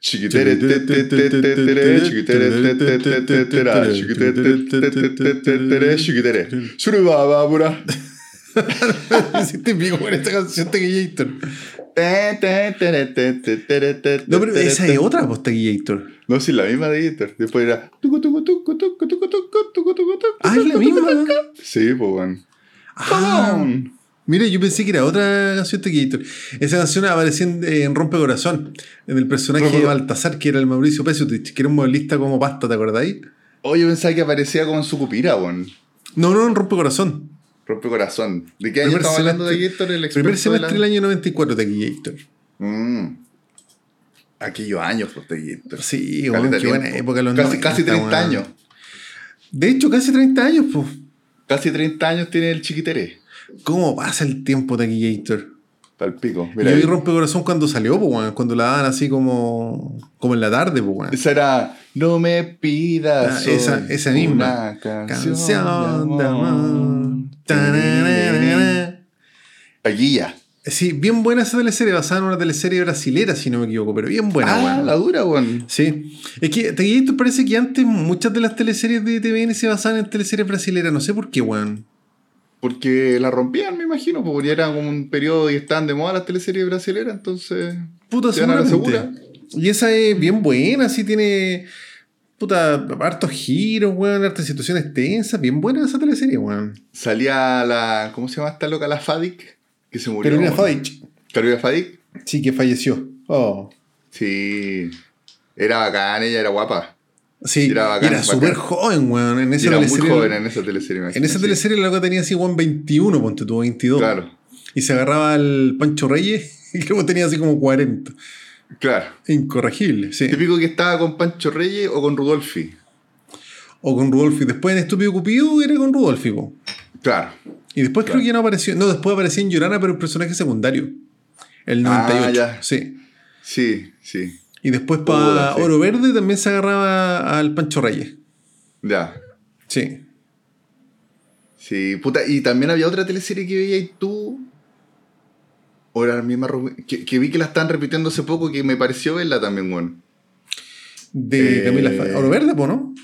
Chiquitere, Hiciste pico con esta canción No, pero esa es otra voz Tequillator. No, sí, la misma de Gator. Después era. Ah, es la misma. Sí, pues, weón. Mire, yo pensé que era otra canción Tequillator. Esa canción aparecía en, en Rompe Corazón, en el personaje Rompe- de Baltasar, que era el Mauricio Pesutich, que era un modelista como pasta, ¿te acordáis? Oye, yo pensaba que aparecía como en su cupira, weón. No, no, en Rompe Corazón. Rompe corazón. ¿De qué año Primer estamos hablando de Gator? El Primer de semestre del año 94 Tequillator. Mm. Aquellos años, pues, de Gator. Sí, weón, de qué buena época los Casi, 90, casi 30 weón. años. De hecho, casi 30 años, pues. Casi 30 años tiene el chiquitere. ¿Cómo pasa el tiempo Tequillator? Tal pico. Mira, Yo vi. Rompe Corazón cuando salió, pues, cuando la daban así como, como en la tarde, pues. Esa era No me pidas. Ah, esa- esa misma. Una canción, Canción de amor. ya. Sí, bien buena esa teleserie, basada en una teleserie brasilera, si no me equivoco, pero bien buena, ah, la dura, weón. Sí. Es que Tequillator parece que antes muchas de las teleseries de TVN se basaban en teleseries brasileras, no sé por qué, weón. Porque la rompían, me imagino, porque era como un periodo y estaban de moda las teleseries brasileras, entonces. Puta, Se van a la seguramente. Y esa es bien buena, sí tiene. Puta, hartos giros, weón, hartas situaciones tensas. Bien buena esa teleserie, weón. Salía la. ¿Cómo se llama esta loca? La Fadik, que se murió. Carolina. Fadik. Carolina Fadik. Sí, que falleció. Oh. Sí. Era bacán, ella era guapa. Sí, Era bacán, era súper joven, weón. En esa era muy teleserie. joven en esa teleserie. me En esa teleserie la loca tenía así, weón, 21, ponte tuvo sí. 22. Claro, Y se agarraba al Pancho Reyes, y luego tenía así como 40. claro. Incorregible, sí. Típico que estaba con Pancho Reyes o con Rudolfi. O con Rudolfi. Después en Estúpido Cupido era con Rudolfi, po. Claro. Y después Claro. creo que ya no apareció. No, después aparecía en Llorana, pero el personaje secundario. El Ah, 98. ya. Sí. Sí, sí. Y después para sí. Oro Verde también se agarraba al Pancho Reyes. Ya. Sí. Sí, puta. Y también había otra teleserie que veías tú. O era la misma. Que, que vi que la estaban repitiendo hace poco que me pareció verla también, weón. De Eh, Camila Oro Verde, po, ¿no?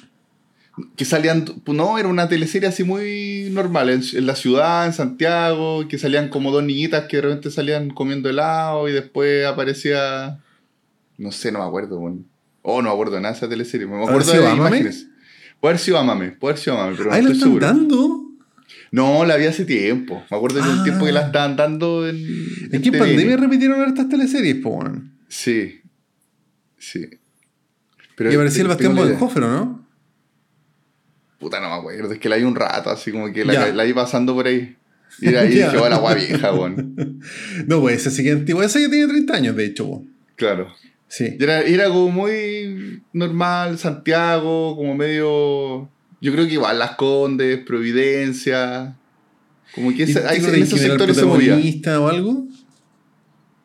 Que salían. No, era una teleserie así muy normal. En, en la ciudad, en Santiago. Que salían como dos niñitas que de repente salían comiendo helado y después aparecía. No sé, no me acuerdo, weón. Oh, no me acuerdo de nada de esa teleserie. Me ¿Habrá acuerdo de Ámame? imágenes. Puede haber sido Amame, puede haber sido Amame, pero no Ahí la estoy están seguro. dando. No, la vi hace tiempo. Me acuerdo Ah. un tiempo que la estaban dando en. Es que en pandemia repitieron hartas teleseries, po, weón. Sí. Sí. Pero Y aparecía el Bastián. Bodenhofer, ¿o ¿no? Puta, no me acuerdo. Es que la vi un rato, así como que la, la vi pasando por ahí. Y de ahí oh, la guay vieja, weón. No, pues esa sí que antigua. Esa ya tiene 30 años, de hecho, po. Claro. Sí. Y era, era como muy normal, Santiago, como medio. Yo creo que igual Las Condes, Providencia. Como que ¿Y ese- ahí tú en esos sectores se movía. o algo?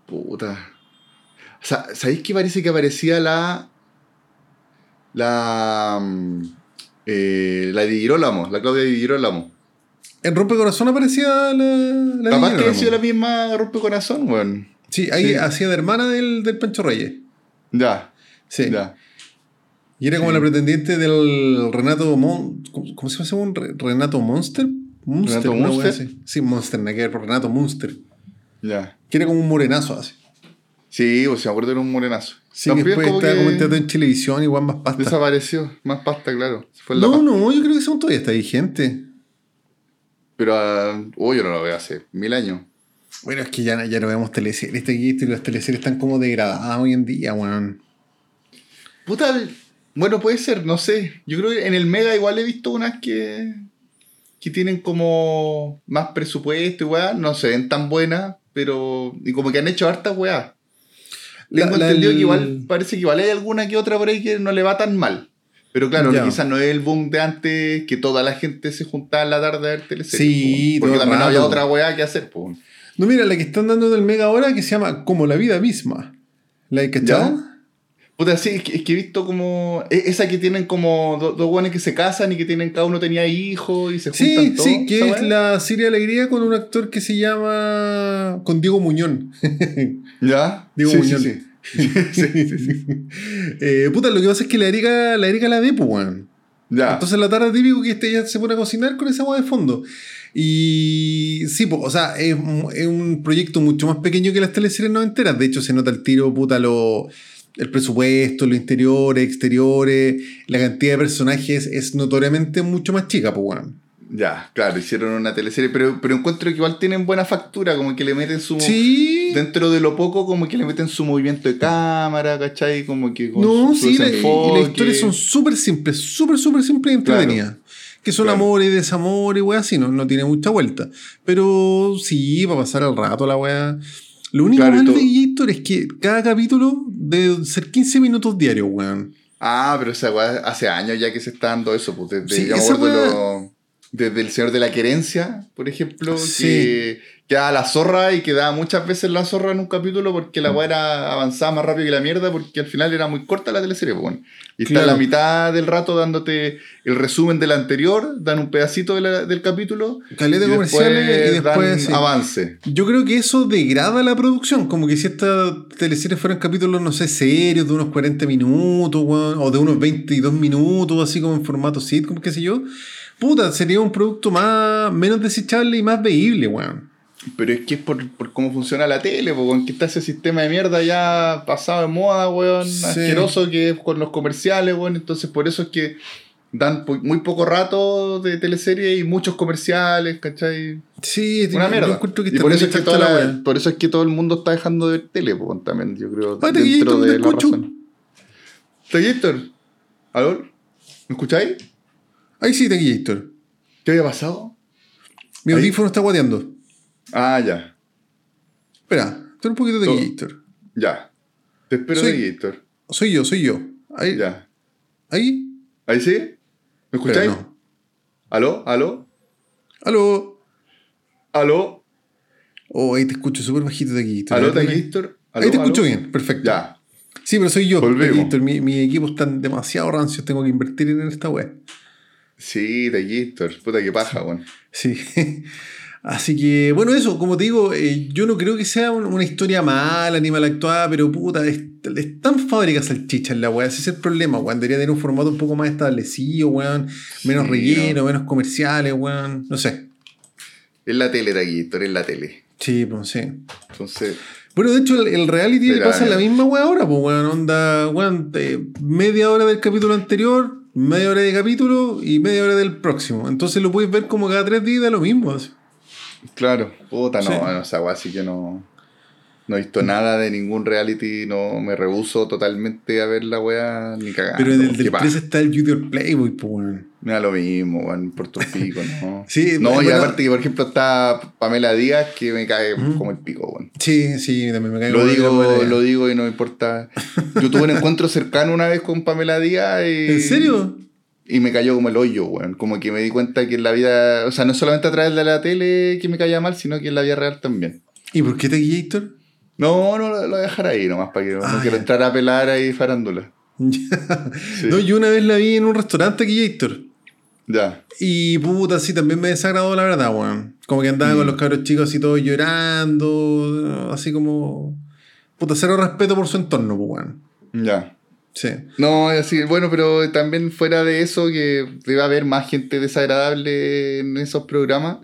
Puta. O sea, ¿sabéis que parece que aparecía la. La. mm, eh, la de Girolamo, la Claudia de Girolamo. En Rompe Corazón aparecía la. la Capaz que po. sido la misma rompe corazón, weón. Sí, ahí Sí. hacía de hermana del, del Pancho Reyes. Ya, Sí. ya. Y era como Sí. la pretendiente del Renato Mon... ¿Cómo, se llama ¿Renato Monster? Munster, ¿Renato así. Sí, Monster, que Renato Munster. Ya. Que era como un morenazo así. Sí, o sea, acuerdo era un morenazo. Sí, También después estaba que comentando en televisión, igual más pasta. Desapareció. Más pasta, claro. Fue No, pasta. no, yo creo que weón todavía está vigente. Pero, ah, oh, yo no lo veo hace mil años. Bueno, es que ya, ya no vemos teleseries. Este y las teleseries están como degradadas hoy en día, weón. Puta, bueno, puede ser, no sé. Yo creo que en el Mega igual he visto unas que, que tienen como más presupuesto y weá. No se ven tan buenas, pero. Y como que han hecho hartas weá. Tengo la- entendido el- que igual parece que igual hay alguna que otra por ahí que no le va tan mal. Pero claro, quizás no es el boom de antes que toda la gente se juntaba en la tarde a ver teleseries. Sí, po, Porque también había rato. otra weá que hacer, pues. No, mira, la que están dando del Mega ahora que se llama Como la vida misma. ¿La he cachado? Puta, sí, es que, es que he visto como. e- Esa que tienen como do- dos buenos que se casan y que tienen cada uno tenía hijos y se Sí, juntan todos. sí, que ¿esa es la Siria Alegría con un actor que se llama. con Diego Muñón. ¿Ya? Diego sí, Muñón. sí, sí. Eh, puta, lo que pasa es que la Erika la, Erika la ve, pues, weón. Ya. Entonces la tarde típico que este ya se pone a cocinar con esa agua de fondo. Y sí, pues, o sea, es, un- es un proyecto mucho más pequeño que las teleseries no enteras. De hecho, se nota el tiro, puta, lo, el presupuesto, los interiores, exteriores, la cantidad de personajes es notoriamente mucho más chica, pues, weón. Ya, claro, hicieron una teleserie, pero, pero encuentro que igual tienen buena factura, como que le meten su... Sí. Dentro de lo poco, como que le meten su movimiento de cámara, ¿cachai? Como que con No, su, su sí, la- y las historias son súper simples, súper, súper simples y Claro. Que son Claro. amor y desamor y weá así, no, no tiene mucha vuelta. Pero sí, va a pasar el rato la weá. Lo único Claro, malo de Gator es que cada capítulo debe ser 15 minutos diarios, weón. Ah, pero esa weá hace años ya que se está dando eso, pues desde, Sí, esa weá- lo- desde El Señor de la Querencia, por ejemplo, Sí. que quedaba la zorra y quedaba muchas veces la zorra en un capítulo porque la weá era avanzaba más rápido que la mierda porque al final era muy corta la teleserie, pues, bueno. Y está Claro. la mitad del rato dándote el resumen del anterior, dan un pedacito de la- del capítulo Caleta de comerciales y después. dan avance. Yo creo que eso degrada la producción. Como que si estas teleseries fueran capítulos, no sé, serios, de unos 40 minutos, o de unos 22 minutos, así como en formato sitcom, qué sé yo. Puta, sería un producto más menos desechable y más veíble, weón. Pero es que es por, por cómo funciona la tele, porque que está ese sistema de mierda ya pasado de moda, weón, Sí. asqueroso que es con los comerciales, weón. Entonces por eso es que dan muy poco rato de teleserie y muchos comerciales, ¿cachai? Sí, Una yo mierda. encuentro que y está por eso, es que exacta toda la la- weá. por eso es que todo el mundo está dejando de ver tele, pues, también, yo creo, te quedé dentro con de la razón. Héctor? ¿Aló? ¿Me escucháis? Ahí sí, Taquillator. ¿Qué había pasado? Mi Ahí. audífono está guateando. Ah, ya, Espera, estoy un poquito de Todo. Taquillator. ya. Te espero Soy- de Héctor. Soy yo, soy yo. Ahí. Ya. Ahí. ¿Ahí sí? ¿Me escucháis? no. ¿Aló? ¿Aló? Aló. ¿Aló? Oh, ahí te escucho súper bajito de aquí. ¿Aló, Taquistor? Ahí te escucho bien, perfecto. Ya. Sí, pero soy yo. Volvemos. Taquistor. Mi, equipo están demasiado rancios, tengo que invertir en esta web. Sí, Taquistor. Puta que paja, weón. Sí. Así que, bueno, eso, como te digo, eh, yo no creo que sea un- una historia mala ni mal actuada, pero puta, es, es tan fábrica salchicha en la weá. Ese es el problema, weón. Debería tener un formato un poco más establecido, weón. Menos Sí, relleno, menos comerciales, weón. No sé. Es la tele, Taquistor, es la tele. Sí, pues sí. Entonces, Bueno, de hecho, el, el reality le pasa la mira. misma weá ahora, pues weón. Onda, weón, eh, media hora del capítulo anterior, media hora de capítulo y media hora del próximo. Entonces lo puedes ver como cada tres días da lo mismo. así. claro. Puta, no, Sí. no, esa weá sí que no. No he visto nada de ningún reality, no me rehuso totalmente a ver la weá ni cagando. Pero en el del paja. 3 está el Junior Playboy, pues. Me da lo mismo, weón, por tu pico, ¿no? Sí, no, y bueno. aparte que, por ejemplo, está Pamela Díaz, que me cae como el pico, weón. Sí, sí, también me cae Lo digo, lo digo y no me importa. Yo tuve un encuentro cercano una vez con Pamela Díaz y... ¿En serio? Y me cayó como el hoyo, weón. Como que me di cuenta que en la vida... O sea, no solamente a través de la tele que me caía mal, sino que en la vida real también. ¿Y por qué te Gator? No, no, lo lo voy a dejar ahí nomás, para que no, Ah, no quiero entrar a pelar ahí farándula. Sí. No, yo una vez la vi en un restaurante Gator. Ya. Y puta, sí, también me desagradó la verdad, weón. Como que andaba Mm. con los cabros chicos así todos llorando, así como. Puta, cero respeto por su entorno, pues, weón. Ya. Sí. No, así, bueno, pero también fuera de eso, que debe haber más gente desagradable en esos programas.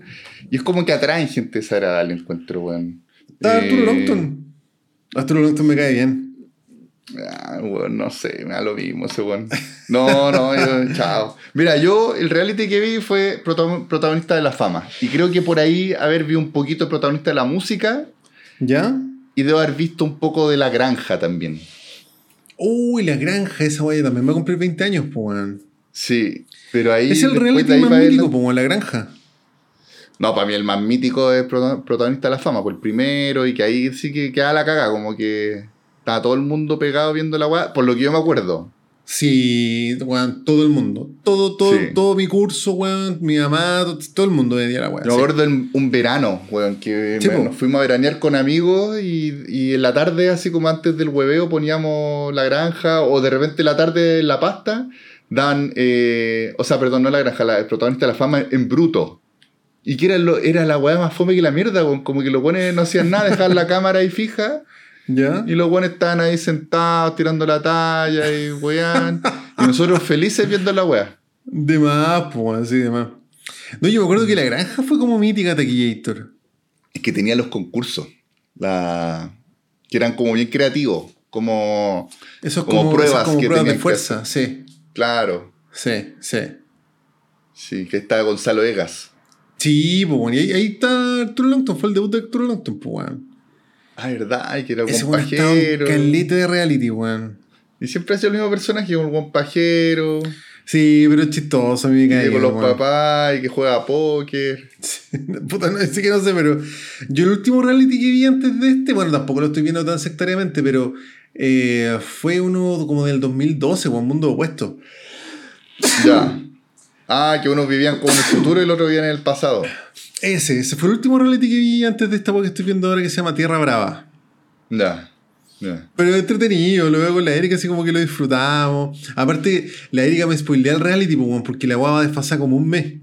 Y es como que atraen gente desagradable, encuentro, weón. Está Eh, Arturo Longton. Arturo Longton me cae bien. Ah, weón, no sé, me da lo mismo ese weón. No, no, yo, chao. Mira, yo el reality que vi fue protagon- protagonista de la fama. Y creo que por ahí haber vi un poquito protagonista de la música ¿Ya? y debo haber visto un poco de la granja también. Uy, la granja, esa guaya también va a cumplir 20 años, pues, weón. Sí, pero ahí. Es el reality de ahí más mítico, pues, la granja. No, para mí el más mítico es prota- protagonista de la fama, por el primero, y que ahí sí que queda la caga, como que estaba todo el mundo pegado viendo la weá, por lo que yo me acuerdo. Sí, weón, todo el mundo. Todo, todo, Sí. todo mi curso, weón, mi mamá, to- todo el mundo veía la. Yo me sí. acuerdo en un verano, weón, que Sí, me- po. nos fuimos a veranear con amigos y, y en la tarde, así como antes del hueveo, poníamos la granja, o de repente la tarde la pasta, dan, eh, o sea, perdón, no la granja, la, el protagonista de la fama en bruto. Y que era, lo, era la weá más fome que la mierda, weón, como que lo ponen, no hacían nada, dejaban la cámara ahí fija ¿Ya? Y los buenos estaban ahí sentados, tirando la talla y weón. y nosotros felices viendo la weá. De más, pues, así de más. No, yo me acuerdo que la granja fue como mítica Taquillator. Es que tenía los concursos. La... Que eran como bien creativos. Como, Eso es como, como, pruebas, eso es como que pruebas de fuerza, sí. Claro. Sí, sí. Sí, que estaba Gonzalo Egas. Sí, pues, bueno, y ahí, ahí está Arturo Longton, fue el debut de Arturo Longton, pues, weón. Ah, verdad, y que era un pajero. calete de reality, weón. Y siempre ha sido el mismo personaje, un buen pajero. Sí, pero es chistoso, a mí me Que cae. con los papás y que juega a póker. Puta, no, sí que no sé, pero yo el último reality que vi antes de este, bueno, tampoco lo estoy viendo tan sectariamente, pero eh, fue uno como del 2012, con Mundo Opuesto. Ya. Ah, que unos vivían como en el futuro y el otro vivían en el pasado. Ese, ese fue el último reality que vi antes de esta porque estoy viendo ahora que se llama Tierra Brava. Ya. Ya. Pero entretenido, lo veo con la Erika así como que lo disfrutamos. Aparte, la Erika me spoilea el reality porque la guava desfasa como un mes.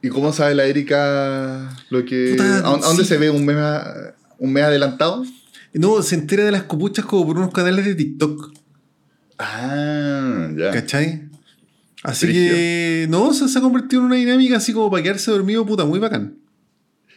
¿Y cómo sabe la Erika lo que. Puta, ¿A, dónde sí. se ve un mes, un mes adelantado? No, se entera de las copuchas como por unos canales de TikTok. Ah, ya. ¿Cachai? Así que, no, se, se ha convertido en una dinámica así como para quedarse dormido, puta, muy bacán.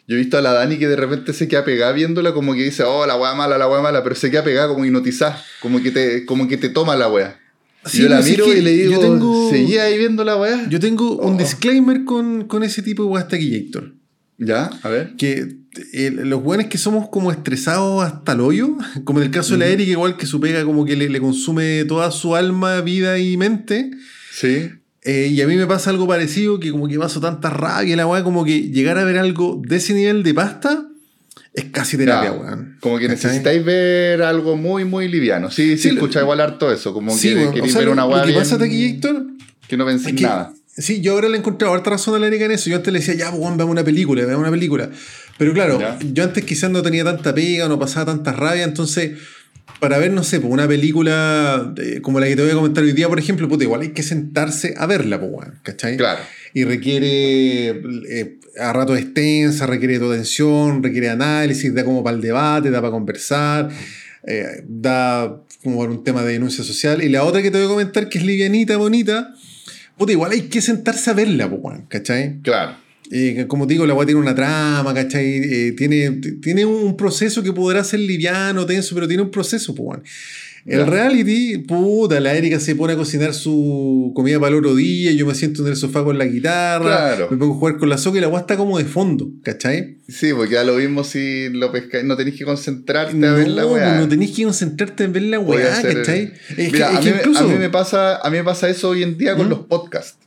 Yo he visto a la Dani que de repente se queda pegada viéndola, como que dice, oh, la weá mala, la weá mala, pero se queda pegada como hipnotizada, como que te, como que te toma la weá. Sí, yo la no, si es miro que y le digo, tengo- ¿seguí ahí viendo la weá? Yo tengo un Oh. disclaimer con, con ese tipo de weas taquillator. Ya, a ver. Que eh, los buenos que somos como estresados hasta el hoyo, como en el caso de la. Erika, igual que su pega como que le, le consume toda su alma, vida y mente. Sí. Eh, y a mí me pasa algo parecido, que como que paso tanta rabia la weá, como que llegar a ver algo de ese nivel de pasta es casi terapia, Ya, weón. Como que ¿Cachai? necesitáis ver algo muy, muy liviano. Sí, sí, Sí, escucha igual harto eso, como Sí, que queréis o sea, ver una weá bien pasa Taquillator que no penséis Es que- nada. Sí, yo ahora le he encontrado harta razón a la Erika en eso. Yo antes le decía, ya, weón, veamos una película, veamos una película. Pero claro, Ya. yo antes quizás no tenía tanta pega, no pasaba tanta rabia, entonces, para ver, no sé, una película eh, como la que te voy a comentar hoy día, por ejemplo, puta, igual hay que sentarse a verla, pues, ¿cachai? Claro. Y requiere, eh, a rato extensa, requiere tu atención, requiere análisis, da como para el debate, da para conversar, eh, da como para un tema de denuncia social. Y la otra que te voy a comentar, que es livianita, bonita, puta, igual hay que sentarse a verla, pues, ¿cachai? Claro. Eh, como te digo, la weá tiene una trama, ¿cachai? Eh, tiene, tiene un proceso que podrá ser liviano, tenso, pero tiene un proceso, pues, weón. El reality, puta, la Erika se pone a cocinar su comida para el otro día, yo me siento en el sofá con la guitarra, Claro. me pongo a jugar con la soca y la weá está como de fondo, ¿cachai? Sí, porque ya lo mismo si lo pescáis, no tenéis que concentrarte a No, ver la weá. no tenés que concentrarte en ver la a weá, ¿cachai? Es Mira, que, es a, mí, me- incluso... a mí me pasa, a mí me pasa eso hoy en día con ¿Mm? los podcasts.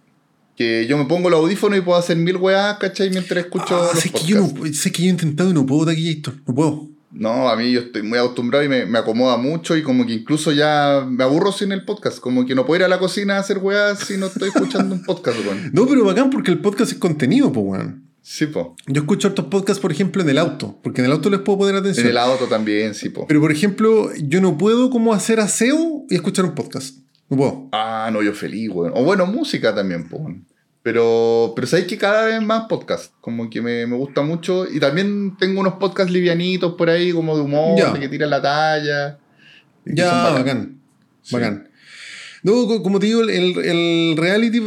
Que yo me pongo los audífonos y puedo hacer mil weas, ¿cachai? Mientras escucho Ah, los sé que yo no, sé que yo he intentado y no puedo, Taquillator, no puedo. No, a mí yo estoy muy acostumbrado y me, me acomoda mucho y como que incluso ya me aburro sin el podcast. Como que no puedo ir a la cocina a hacer weas si no estoy escuchando un podcast, weón. No, pero bacán porque el podcast es contenido, pues, weón. Sí, po. Yo escucho estos podcasts, por ejemplo, en el auto, porque en el auto les puedo poner atención. En el auto también, sí, po. Pero, por ejemplo, yo no puedo como hacer aseo y escuchar un podcast. Ah, no, yo feliz, weón. O bueno, música también. Pero, pero sabéis que cada vez más podcast. Como que me, me gusta mucho. Y también tengo unos podcasts livianitos por ahí, como de humor, de que tiran la talla. Ya, bacán. Sí. Bacán. No, co- como te digo, el, el reality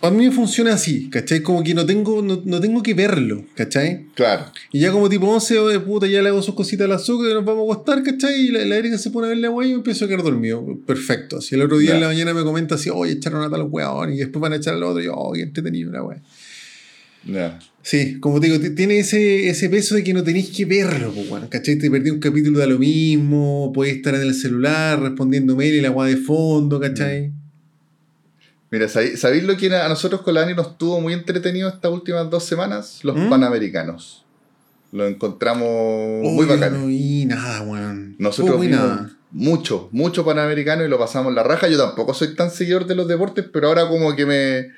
para mí funciona así, ¿cachai? Como que no tengo, no, no tengo que verlo, ¿cachai? Claro. Y ya como tipo 11 de puta, ya le hago sus cositas al azúcar y nos vamos a acostar, ¿cachai? Y la, la Erika se pone a ver la weá y yo empiezo a quedar dormido. Perfecto. Así el otro día en la mañana me comenta así, oye, echaron a tal weón, y después van a echar al otro, y yo, oh, qué entretenido la weá. Sí, como te digo, tiene ese, ese peso de que no tenéis que verlo, pues, bueno, ¿cachai? Te perdí un capítulo de lo mismo, podés estar en el celular respondiendo mail y la weá de fondo, ¿cachai? Mira, ¿sabéis lo que a nosotros con la Dani nos tuvo muy entretenido estas últimas dos semanas? Los ¿Mm? panamericanos. Lo encontramos muy Uy, bacán. No vi nada, weón. Nosotros No vi vimos nada. mucho, mucho panamericano y lo pasamos la raja. Yo tampoco soy tan seguidor de los deportes, pero ahora como que me,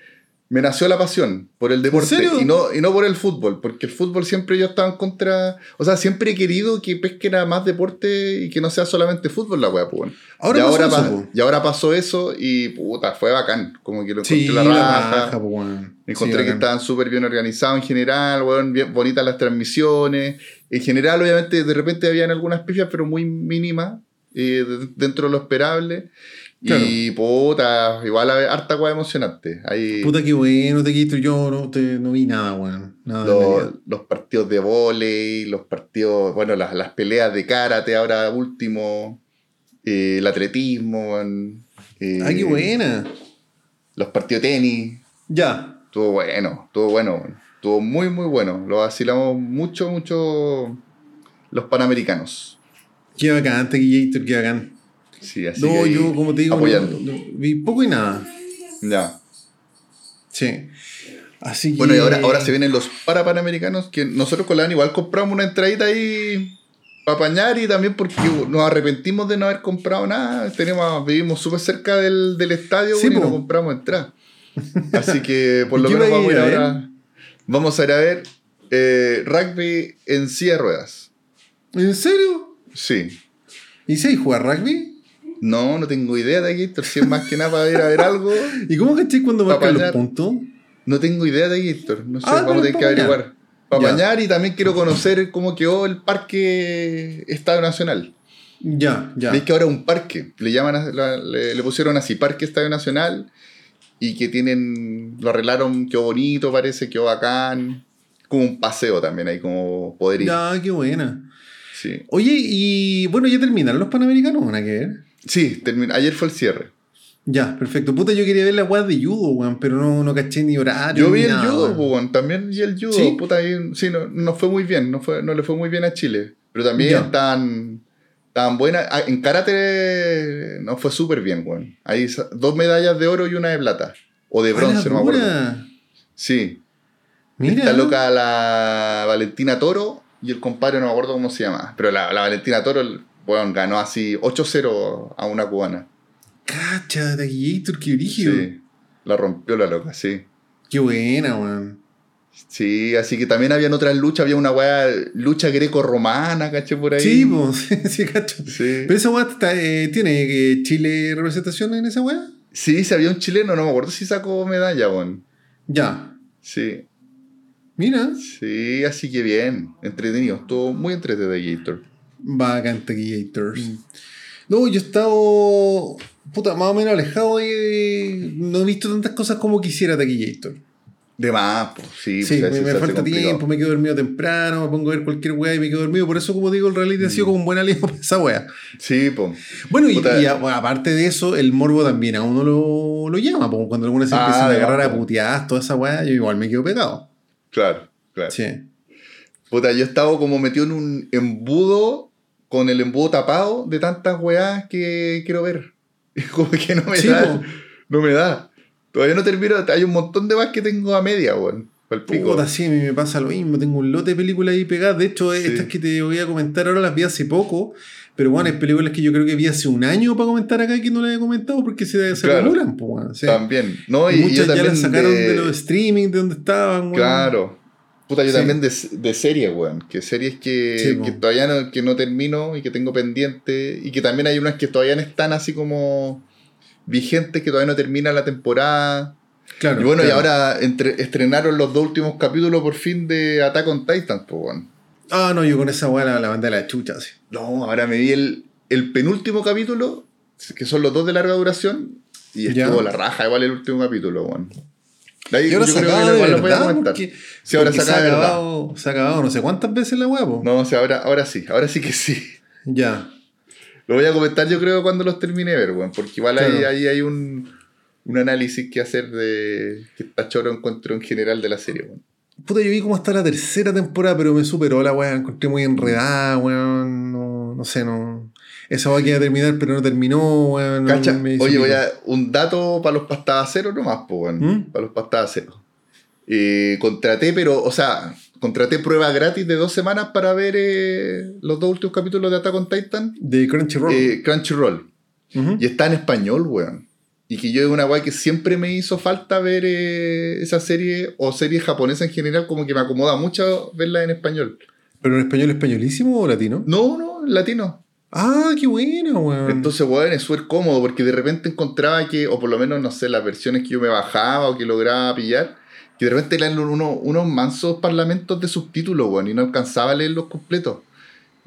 me nació la pasión por el deporte serio? y no, y no por el fútbol, porque el fútbol siempre yo estaba en contra, o sea, siempre he querido que pesquen a más deporte y que no sea solamente fútbol la wea, pues. bueno. Ahora y, ahora eso, y ahora pasó eso y puta, fue bacán, como que lo encontré Sí, la raja. pues. Encontré Sí, que bacán. estaban súper bien organizados en general, weón, bien bonitas las transmisiones, En general, obviamente, de repente habían algunas pifias, pero muy mínimas, eh, de- dentro de lo esperable. Claro. Y puta, igual a- harta cosa emocionante. Hay Puta que bueno, te quito. Yo no, te- no vi nada, weón. La los, los partidos de vóley, los partidos, bueno, las, las peleas de karate ahora último, eh, el atletismo, weón, eh, Ah, qué buena. los partidos de tenis. Ya. Estuvo bueno, estuvo bueno, estuvo muy, muy bueno. Lo vacilamos mucho, mucho los panamericanos. Qué bacán, Tequillator, qué bacán. Sí, así No, que yo, como te digo, apoyando. no- vi poco y nada. Ya. Sí. Así que. Bueno, y ahora, ahora se vienen los para panamericanos, que nosotros con la igual compramos una entradita ahí para apañar y también porque nos arrepentimos de no haber comprado nada. Tenemos, vivimos súper cerca del, del estadio Sí, y no compramos entrada. Así que por ¿Y lo menos vamos a ir a ver? ahora. Vamos a ir a ver eh, rugby en silla de ruedas. ¿En serio? Sí. ¿Y si jugar rugby? No, no tengo idea de si es más que nada para ir a ver algo. ¿Y cómo caché cuando marcan los puntos? No tengo idea de Gator, no sé, Ah, vamos a tener que apañar. averiguar. Para Ya. apañar y también quiero conocer cómo quedó el parque Estadio Nacional. Ya, ya. Veis que ahora es un parque, le llaman le, le pusieron así, Parque Estadio Nacional, y que tienen, lo arreglaron, quedó bonito, parece, quedó bacán. Como un paseo también ahí, como poder ir. Ya, qué buena. Sí, Oye, y bueno, ya terminaron los panamericanos, ¿van a que ver? Sí termin- ayer fue el cierre. Ya, perfecto. Puta, yo quería ver la weá de judo, weón, pero no, no caché ni horario. Yo vi el nada, judo, weón. también vi el judo. ¿Sí? Puta, ahí, sí, no, no fue muy bien, no, fue, no le fue muy bien a Chile. Pero también Ya. estaban, estaban buenas. Ah, En karate no fue súper bien, weón. Hay dos medallas de oro y una de plata. O de ¡A bronce, no me acuerdo. Sí. Mira. Está loca la Valentina Toro y el compadre no me acuerdo cómo se llama. Pero la, la Valentina Toro, weón, ganó así 8-0 a una cubana. Cacha, Taquillator, qué brígido. Sí. La rompió la loca, sí. Qué buena, weón. Sí, así que también habían otras luchas, había una weá, lucha greco-romana, caché por ahí. Sí, pues, sí, cacho. Sí. Pero esa weá eh, tiene eh, Chile representación en esa weá. Sí, sí, había un chileno, no me acuerdo si sacó medalla, weón. Ya. Sí, Mira. sí, así que bien, entretenido, estuvo muy entretenido Gator. Bacán, Taquillators. Mm. No, yo he estado. Puta, más o menos alejado de. No he visto tantas cosas como quisiera Taquillator. De más, pues, sí, Sí, pues, me, falta complicado. tiempo, me quedo dormido temprano, me pongo a ver cualquier weá y me quedo dormido. Por eso, como digo, el reality ha sido como un buen aliado para esa weá. Sí, pues. Bueno, y, a- aparte de eso, el morbo también a uno lo, lo llama. Porque cuando algunas se Ah, empiezan a agarrar a puteadas, toda esa weá, yo igual me quedo pegado. Claro, claro. Sí. Puta, yo he estado como metido en un embudo, con el embudo tapado de tantas weás que quiero ver. Como que no me da. No me da. Todavía no termino, hay un montón de más que tengo a media, weón. Puta, sí, a mí me pasa lo mismo. Tengo un lote de películas ahí pegadas. De hecho, Sí. estas que te voy a comentar ahora las vi hace poco. Pero bueno, hay películas que yo creo que vi hace un año para comentar acá y que no las he comentado porque se, se Claro. acumulan, pues, weón. Sí. También. No, Y muchas yo ya también. las sacaron de... de los streaming, de donde estaban, weón. Claro. Puta, yo Sí. también de, de series, weón. Que series que, Sí, todavía no, que no termino y que tengo pendiente. Y que también hay unas que todavía no están así como vigentes, que todavía no termina la temporada. Claro, y bueno, y ahora entre- estrenaron los dos últimos capítulos por fin de Attack on Titan, pues, weón. Ah, no, yo con esa weá la, la mandé a la chucha, así. No, ahora me vi el, el penúltimo capítulo, que son los dos de larga duración, y Ya. estuvo la raja igual el último capítulo, weón. De ahí yo se creo que acaba de voy a verdad, comentar. porque, Sí, ahora se de ha acabado, se ha acabado no sé cuántas veces la weá, po. No, o sea, ahora, ahora sí, ahora sí que sí. Ya. Lo voy a comentar yo creo cuando los termine ver, weón, porque igual ahí, Claro. ahí hay un, un análisis que hacer de que está choro encuentro en general de la serie, weón. Puta, yo vi como hasta la tercera temporada, pero me superó la weá. Encontré muy enredada, weón. No, no sé, no. Esa weá quería terminar, pero no terminó, weón. no Cacha, me hizo oye, voy a un dato para los pastadas nomás, pues, weón. ¿Mm? Para los pastadas cero. Eh, contraté, pero, o sea, contraté prueba gratis de dos semanas para ver eh, los dos últimos capítulos de Attack on Titan. De Crunchyroll. eh, Crunchyroll. Y está en español, weón. Y que yo es una weá que siempre me hizo falta ver eh, esa serie o series japonesas en general, como que me acomoda mucho verla en español. ¿Pero en español españolísimo o latino? No, no, latino. Ah, qué bueno, weón. Entonces, weón, es súper cómodo porque de repente encontraba que, o por lo menos, no sé, las versiones que yo me bajaba o que lograba pillar, que de repente leían uno- unos mansos parlamentos de subtítulos, weón, y no alcanzaba a leerlos completos.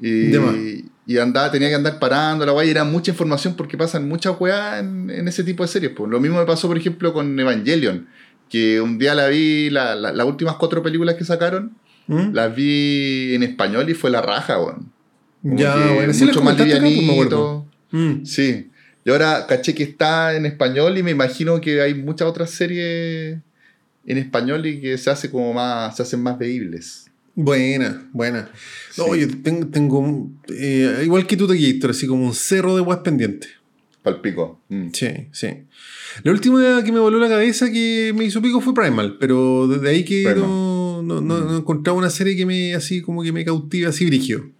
Y, y andaba, tenía que andar parando la weá, y era mucha información porque pasan muchas weas en, en ese tipo de series. Pues. Lo mismo me pasó, por ejemplo, con Evangelion, que un día la vi, la- la- las últimas cuatro películas que sacaron, ¿Mm? las vi en español y fue la raja, weón. Ya, que bueno, sí, mucho más pues, livianito. Mm. Sí. Y ahora caché que está en español y me imagino que hay muchas otras series en español y que se hace como más, se hacen más veíbles. Buena, buena. No, Sí. yo tengo, tengo eh, igual que tú, Taquillator, así como un cerro de weas pendientes. Palpico. Mm. Sí, sí. La última que me voló la cabeza que me hizo pico fue Primal, pero desde ahí que Primal. no, no, no, no encontraba una serie que me así como que me cautiva así brigio.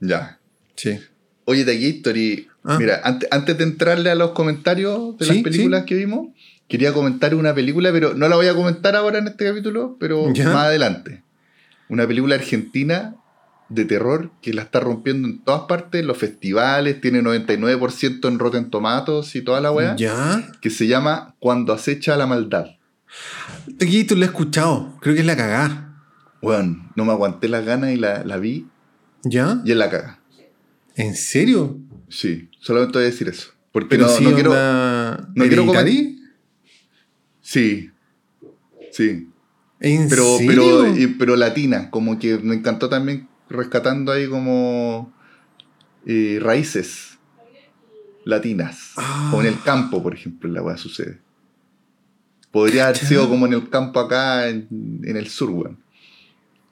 Ya. Sí. Oye, Gator, y Ah. mira, antes, antes de entrarle a los comentarios de las películas sí. que vimos, quería comentar una película, pero no la voy a comentar ahora en este capítulo, pero Ya. más adelante. Una película argentina de terror que la está rompiendo en todas partes, en los festivales, tiene 99% en Rotten Tomatoes y toda la weá, ¿Ya? que se llama Cuando acecha la maldad. Taquillator lo he escuchado. Creo que es la cagá. Weón, no me aguanté las ganas y la, la vi ¿Ya? y es la caga. ¿En serio? Sí, solamente voy a decir eso. Porque Pero no, sí, no quiero... no quiero Hereditary. Sí, sí. ¿En pero, serio? pero, pero latina, como que me encantó también rescatando ahí como eh, raíces latinas. Ah. O en el campo, por ejemplo, la weá sucede. Podría haber sido como en el campo acá en, en el sur, weón.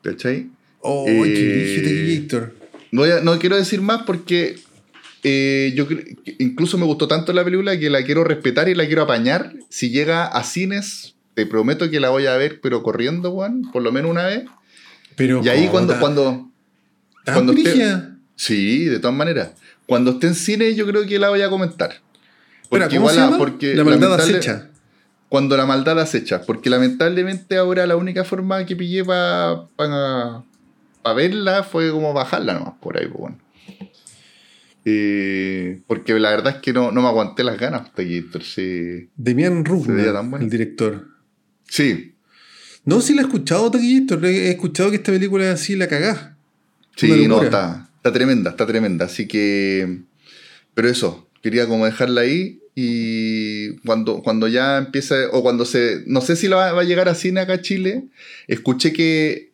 ¿Cachai? Oh, Eh, qué brillo, Taquillator. No, voy a- no quiero decir más porque eh, yo incluso me gustó tanto la película que la quiero respetar y la quiero apañar. Si llega a cines, te prometo que la voy a ver, pero corriendo, weón, por lo menos una vez. Pero Y ahí ¿cómo cuando, cuando. tan cuando esté-? Sí, de todas maneras. Cuando esté en cine, yo creo que la voy a comentar. Espera, ¿cómo se igual a- llama? porque la maldad acecha. Cuando la maldad acecha. Porque lamentablemente ahora la única forma que pillé para verla fue como bajarla nomás por ahí, pues bueno. Eh, porque la verdad es que no, no me aguanté las ganas. Demian Se veía Rugna, el director. Sí, No, sí la he escuchado, Taquillator. He escuchado que esta película es así la cagá. sí, no, está, está tremenda, está tremenda. Así que. Pero eso, quería como dejarla ahí. Y cuando, cuando ya empieza, o cuando se. No sé si la va, va a llegar a cine acá a Chile. Escuché que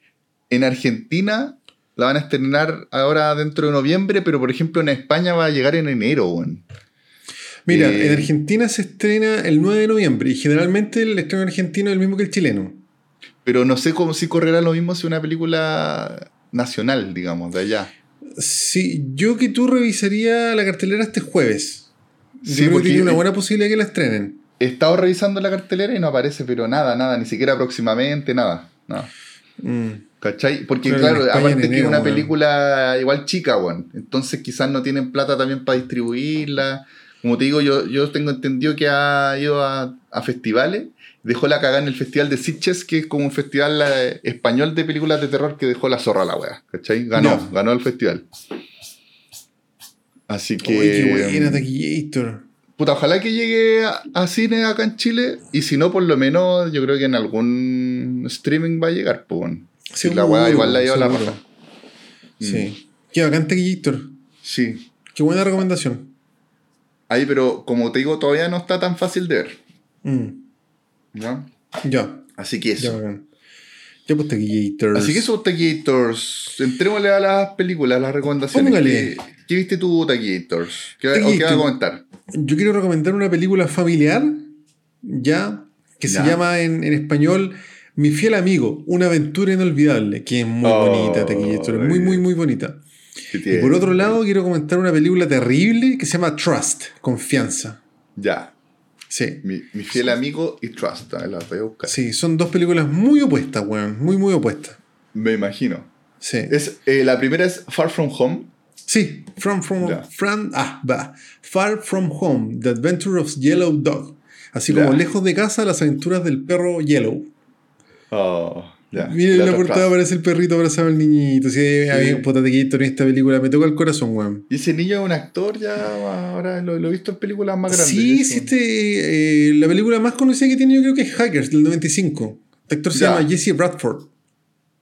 en Argentina la van a estrenar ahora dentro de noviembre, pero por ejemplo en España va a llegar en enero, weón. Mira, Eh, en Argentina se estrena el 9 de noviembre y generalmente el estreno argentino es el mismo que el chileno. Pero no sé cómo si correrá lo mismo si una película nacional, digamos, de allá. Sí, yo que tú revisaría la cartelera este jueves. Yo Sí, creo que porque- tiene una buena posibilidad que la estrenen. He estado revisando la cartelera y no aparece, pero nada, nada, ni siquiera próximamente, nada. nada. Mm. ¿Cachai? Porque Claro, aparte que es una película igual chica, weón. Entonces quizás no tienen plata también para distribuirla. Como te digo, yo, yo tengo entendido que ha ido a, a festivales. Dejó la cagada en el Festival de Sitges, que es como un festival eh, español de películas de terror que dejó la zorra a la wea. ¿Cachai? Ganó, ganó el festival. Así que. Uy, qué buena, Taquillator. Puta, ojalá que llegue a, a cine acá en Chile. Y si no, por lo menos yo creo que en algún streaming va a llegar, pues. La weá igual la lleva la raja. Sí. Qué bacán, Taquillator. Sí. Qué buena recomendación. Ahí, pero como te digo, todavía no está tan fácil de ver. Mm. ¿ya? Ya, Así que ya eso. bacán. Ya pues Taquillator. Así que eso, Taquiators. Entrémosle a las películas, a las recomendaciones. Póngale. ¿Qué, qué viste tú, Taquiators? ¿Qué, o qué vas a comentar? Yo quiero recomendar una película familiar, ya, que Ya. se llama en, en español Mi fiel amigo, una aventura inolvidable, que es muy Oh, bonita, Taquillator, muy, muy, muy bonita. ¿Qué Y por otro lado, quiero comentar una película terrible que se llama Trust, Confianza. Ya. Sí, Mi, mi fiel amigo y Trust. A ver, las voy a buscar. sí, son dos películas muy opuestas, weón, muy, muy opuestas. Me imagino. Sí, Es, eh, la primera es Far From Home. sí, From, from, from- ah, va. Far From Home, The Adventure of Yellow Dog. Así como lejos de casa, las aventuras del perro Yellow. Oh, ya. Miren La la portada, aparece el perrito abrazado al niñito. Sí, había puta Taquillator en esta película, me toca el corazón, weón. Y ese niño es un actor ya, ahora lo, lo he visto en películas más grandes. Sí, sí, este, eh, la película más conocida que tiene yo creo que es Hackers, del 95. Este actor se Ya. llama Jesse Bradford.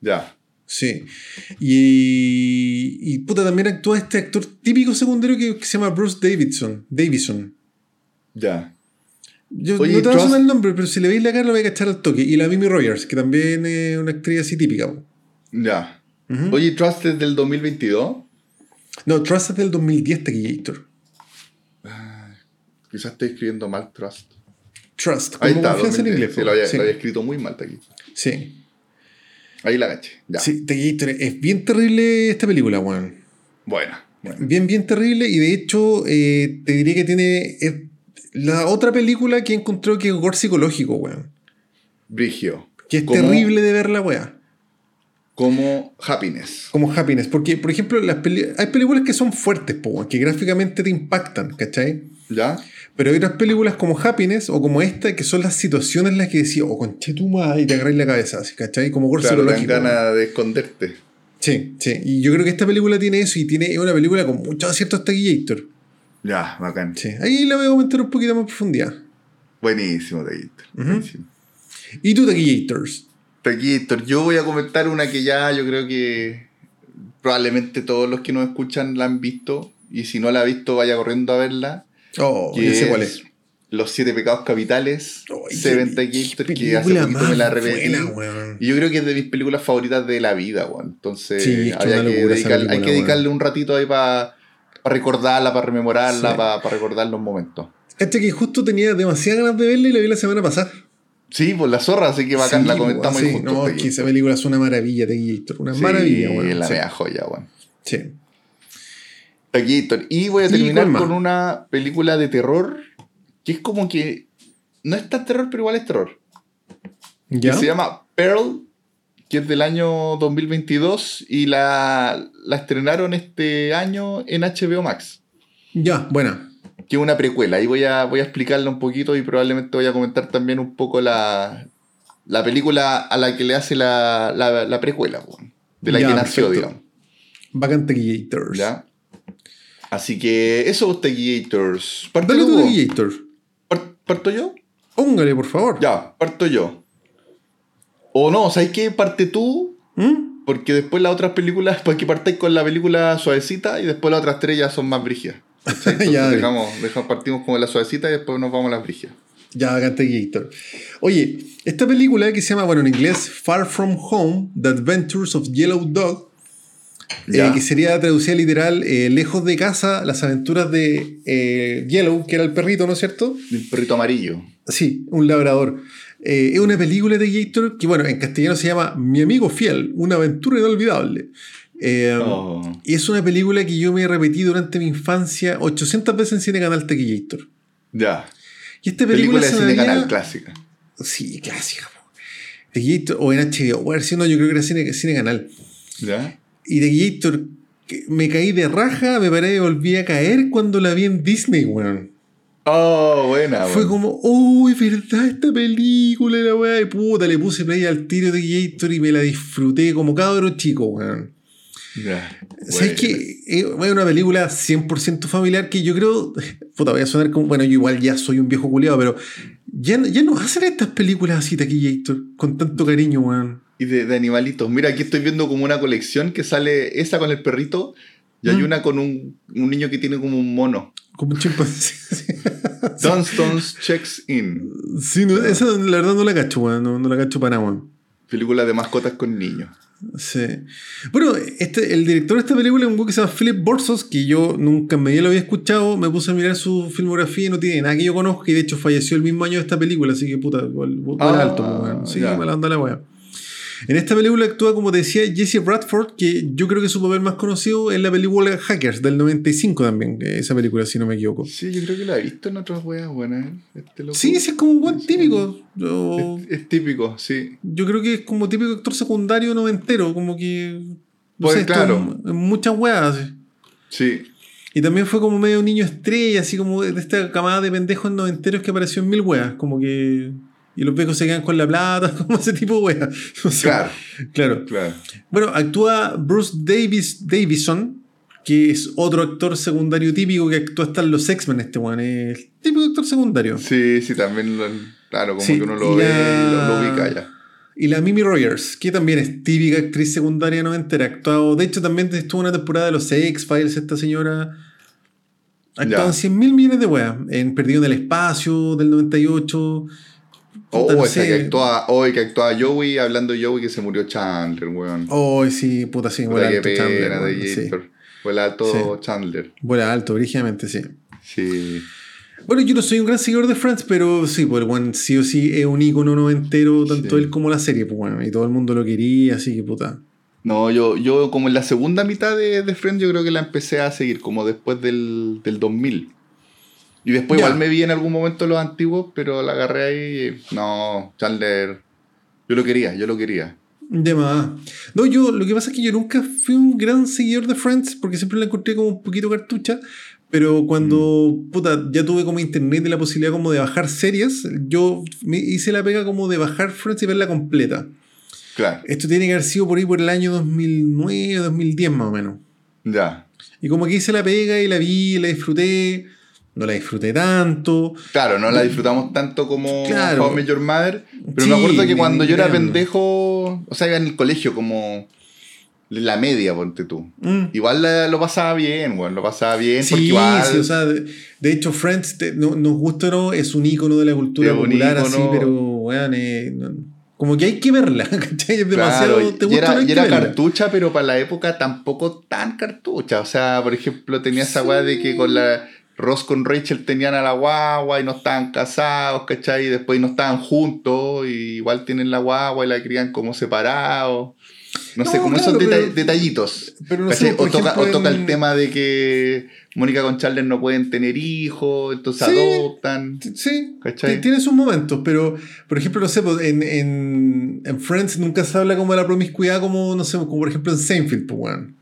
Ya. Sí. Y, y puta, también actúa este actor típico secundario que, que se llama Bruce Davidson. Davison. Ya. Yo Oye, no te voy a Trust- sonar el nombre, pero si le veis la cara lo voy a cachar al toque. Y la Mimi Rogers, que también es una actriz así típica. Ya. Ujú. Oye, Trusted del 2022. No, Trust es del 2010, Taquillator. Quizás estoy escribiendo mal Trust. Trust, como Ahí está, confianza en 2010. inglés. Sí, lo había, sí. lo había escrito muy mal aquí. sí. Ahí la gaché. Ya. Sí, Taquillator. Es bien terrible esta película, weón. Buena. buena. Bien, bien terrible. Y de hecho, eh, te diría que tiene. es la otra película que encontró que es gore psicológico, weón. Brigio. Que es Como- terrible de ver la weá. Como Happiness. Como Happiness. Porque, por ejemplo, las peli- hay películas que son fuertes, po, que gráficamente te impactan, ¿cachai? ¿Ya? Pero hay otras películas como Happiness o como esta que son las situaciones en las que decís, oh, conche tu madre, y te agarráis la cabeza, así, ¿cachai? Como gore Claro, dan psicológico. ganas de esconderte. Sí, sí. Y yo creo que esta película tiene eso y tiene es una película con muchos aciertos taquillator. Ya, bacán. Sí. Ahí la voy a comentar un poquito más profundidad. Buenísimo, Taquillator. Buenísimo. ¿Y tú, taquillators? Taquillator, yo voy a comentar una que ya yo creo que probablemente todos los que nos escuchan la han visto. Y si no la ha visto, vaya corriendo a verla. Oh, ya sé cuál es. Los siete pecados capitales. Ay, Seven Taquillator, que hace poquito me la repetí. buena. Y yo creo que es de mis películas favoritas de la vida, weón. Entonces, Sí, había que dedicar- hay que dedicarle un ratito ahí para recordarla, para rememorarla, Sí. para recordar los momentos. Cacha que justo tenía demasiadas ganas de verla y la vi la semana pasada. Sí, pues la zorra, así que bacán, Sí, la comentamos sí, juntos. No, es que esa película es una maravilla, Taquillator. Una maravilla, weón. la mea joya, weón. Sí. Taquillator. Y voy a ¿Y terminar con una película de terror que es como que no es tan terror, pero igual es terror. ¿Ya? Que se llama Pearl, que es del año 2022 y la, la estrenaron este año en HBO Max. Ya, buena. que es una precuela. Ahí voy a, voy a explicarla un poquito y probablemente voy a comentar también un poco la, la película a la que le hace la, la, la precuela, de la Ya, que nació, perfecto. digamos. Bacán Taquillators. ¿ya? Así que eso, Taquillators. ¿Parto Dale tú. Par- ¿Parto yo? Póngale, por favor. Ya, parto yo. O no, ¿sabes qué? Parte tú, ¿Mm? porque después las otras películas, porque partáis con la película suavecita y después las otras tres ya son más brígidas. Ya, dejamos, dejamos, partimos con la suavecita y después nos vamos a las brígidas. Ya, bacán Taquillator. Oye, esta película que se llama, bueno, en inglés, Far From Home, The Adventures of Yellow Dog, eh, que sería traducida literal, eh, Lejos de casa, las aventuras de eh, Yellow, que era el perrito, ¿no es cierto? El perrito amarillo. Sí, un labrador. Eh, es una película de Gator que, bueno, en castellano se llama Mi amigo fiel, una aventura inolvidable. Eh, Oh. Y es una película que yo me repetí durante mi infancia 800 veces en Cine Canal Taquillator. Ya. Y esta Película película, de cine canal clásica. Sí, clásica. po. Taquillator, o en HBO, o si no, yo creo que era Cine, Cine Canal. ¿Ya? Y Taquillator, que me caí de raja, me paré y volví a caer cuando la vi en Disney, weón. Oh, buena. Fue como, uy, ¿verdad esta película? La weá de puta, le puse play al tiro de Gator y me la disfruté como cabro chico, weón. Ya. ¿Sabes qué? Es una película 100% familiar que yo creo. Puta, voy a sonar como. Bueno, yo igual ya soy un viejo culiado, pero. Ya, no- ya no hacen estas películas así, Taquillator, con tanto cariño, weón. Y de, de animalitos. Mira, aquí estoy viendo como una colección que sale esa con el perrito y hay Mm. una con un, un niño que tiene como un mono. Como un chimpancé. Dunstones Checks In. Sí, no, esa la verdad no la cacho, weón. No, no la cacho para nada. Película de mascotas con niños. Sí. Bueno, este, el director de esta película es un güey que se llama Philip Borsos, que yo nunca en medio lo había escuchado. Me puse a mirar su filmografía y no tiene nada que yo conozca. Y de hecho falleció el mismo año de esta película, así que puta, igual, Ah, alto, weón. Sí, ya. me la anda la weá. En esta película actúa, como te decía, Jesse Bradford, que yo creo que su papel más conocido es la película Hackers del 95 también, que esa película, si no me equivoco. Sí, yo creo que la he visto en otras weas buenas. ¿eh? Este loco. Sí, ese es como un buen típico. Yo, Es, es típico, sí. yo creo que es como típico actor secundario noventero, como que. No Pues, sé, claro. en- en muchas weas. Sí. Y también fue como medio niño estrella, así como de esta camada de pendejos noventeros que apareció en mil weas, como que. Y los viejos se quedan con la plata, como ese tipo de. O sea, Claro, claro. claro. Bueno, actúa Bruce Davis, Davison, que es otro actor secundario típico que actúa hasta en los X-Men, este weón. Es el típico actor secundario. Sí, sí, también lo, claro, como Sí, que uno lo y ve la- y lo, lo ubica ya. Y la Mimi Rogers, que también es típica actriz secundaria noventera. Actuado, de hecho, también estuvo una temporada de los X-Files, esta señora. Ha actuado en 100 mil millones de weas. En Perdido en el Espacio del 98. Oh, no esa que actúa, que actúa Joey, hablando de Joey que se murió Chandler, weón. Oh, sí, puta, sí, vuela alto Chandler. De Vuela alto Chandler. Vuela alto, brígidamente, sí. Sí. Bueno, yo no soy un gran seguidor de Friends, pero sí, pues bueno, sí o sí es un icono noventero, tanto él como la serie, pues bueno, y todo el mundo lo quería, así que puta. No, yo, yo como en la segunda mitad de, de Friends, yo creo que la empecé a seguir, como después del, del 2000. Y después igual me vi en algún momento los antiguos, pero la agarré ahí. No, Chandler. Yo lo quería, yo lo quería. De más. No, yo, lo que pasa es que yo nunca fui un gran seguidor de Friends, porque siempre la encontré como un poquito cartucha. Pero cuando mm. puta, ya tuve como internet y la posibilidad como de bajar series, yo me hice la pega como de bajar Friends y verla completa. Claro. Esto tiene que haber sido por ahí por el año 2009, 2010 más o menos. Ya. Y como que hice la pega y la vi, la disfruté. No la disfruté tanto. Claro, no la disfrutamos tanto como claro. How Major Mother. Pero me acuerdo que cuando yo era pendejo, o sea, iba en el colegio como la media, ponte tú. Mm. Igual lo pasaba bien, bueno, lo pasaba bien. Sí, igual... sí, o sea, de, hecho, Friends, no, nos gusta o no, es un icono de la cultura popular, así, pero, weón, eh, como que hay que verla, ¿cachai? Es demasiado. ¿te gusta y era, y era cartucha, pero para la época tampoco tan cartucha. O sea, por ejemplo, tenía esa weá de que con la. Ross con Rachel tenían a la guagua y no estaban casados, ¿cachai? Y después no estaban juntos, y igual tienen la guagua y la crían como separados. No, sé, como esos detallitos. Pero no sé, o, toca, el tema de que Mónica con Charles no pueden tener hijos, entonces adoptan. Sí, tiene sus momentos, pero por ejemplo, no sé, pues, en, en, Friends nunca se habla como de la promiscuidad, como, no sé, como por ejemplo en Seinfeld, pues, bueno.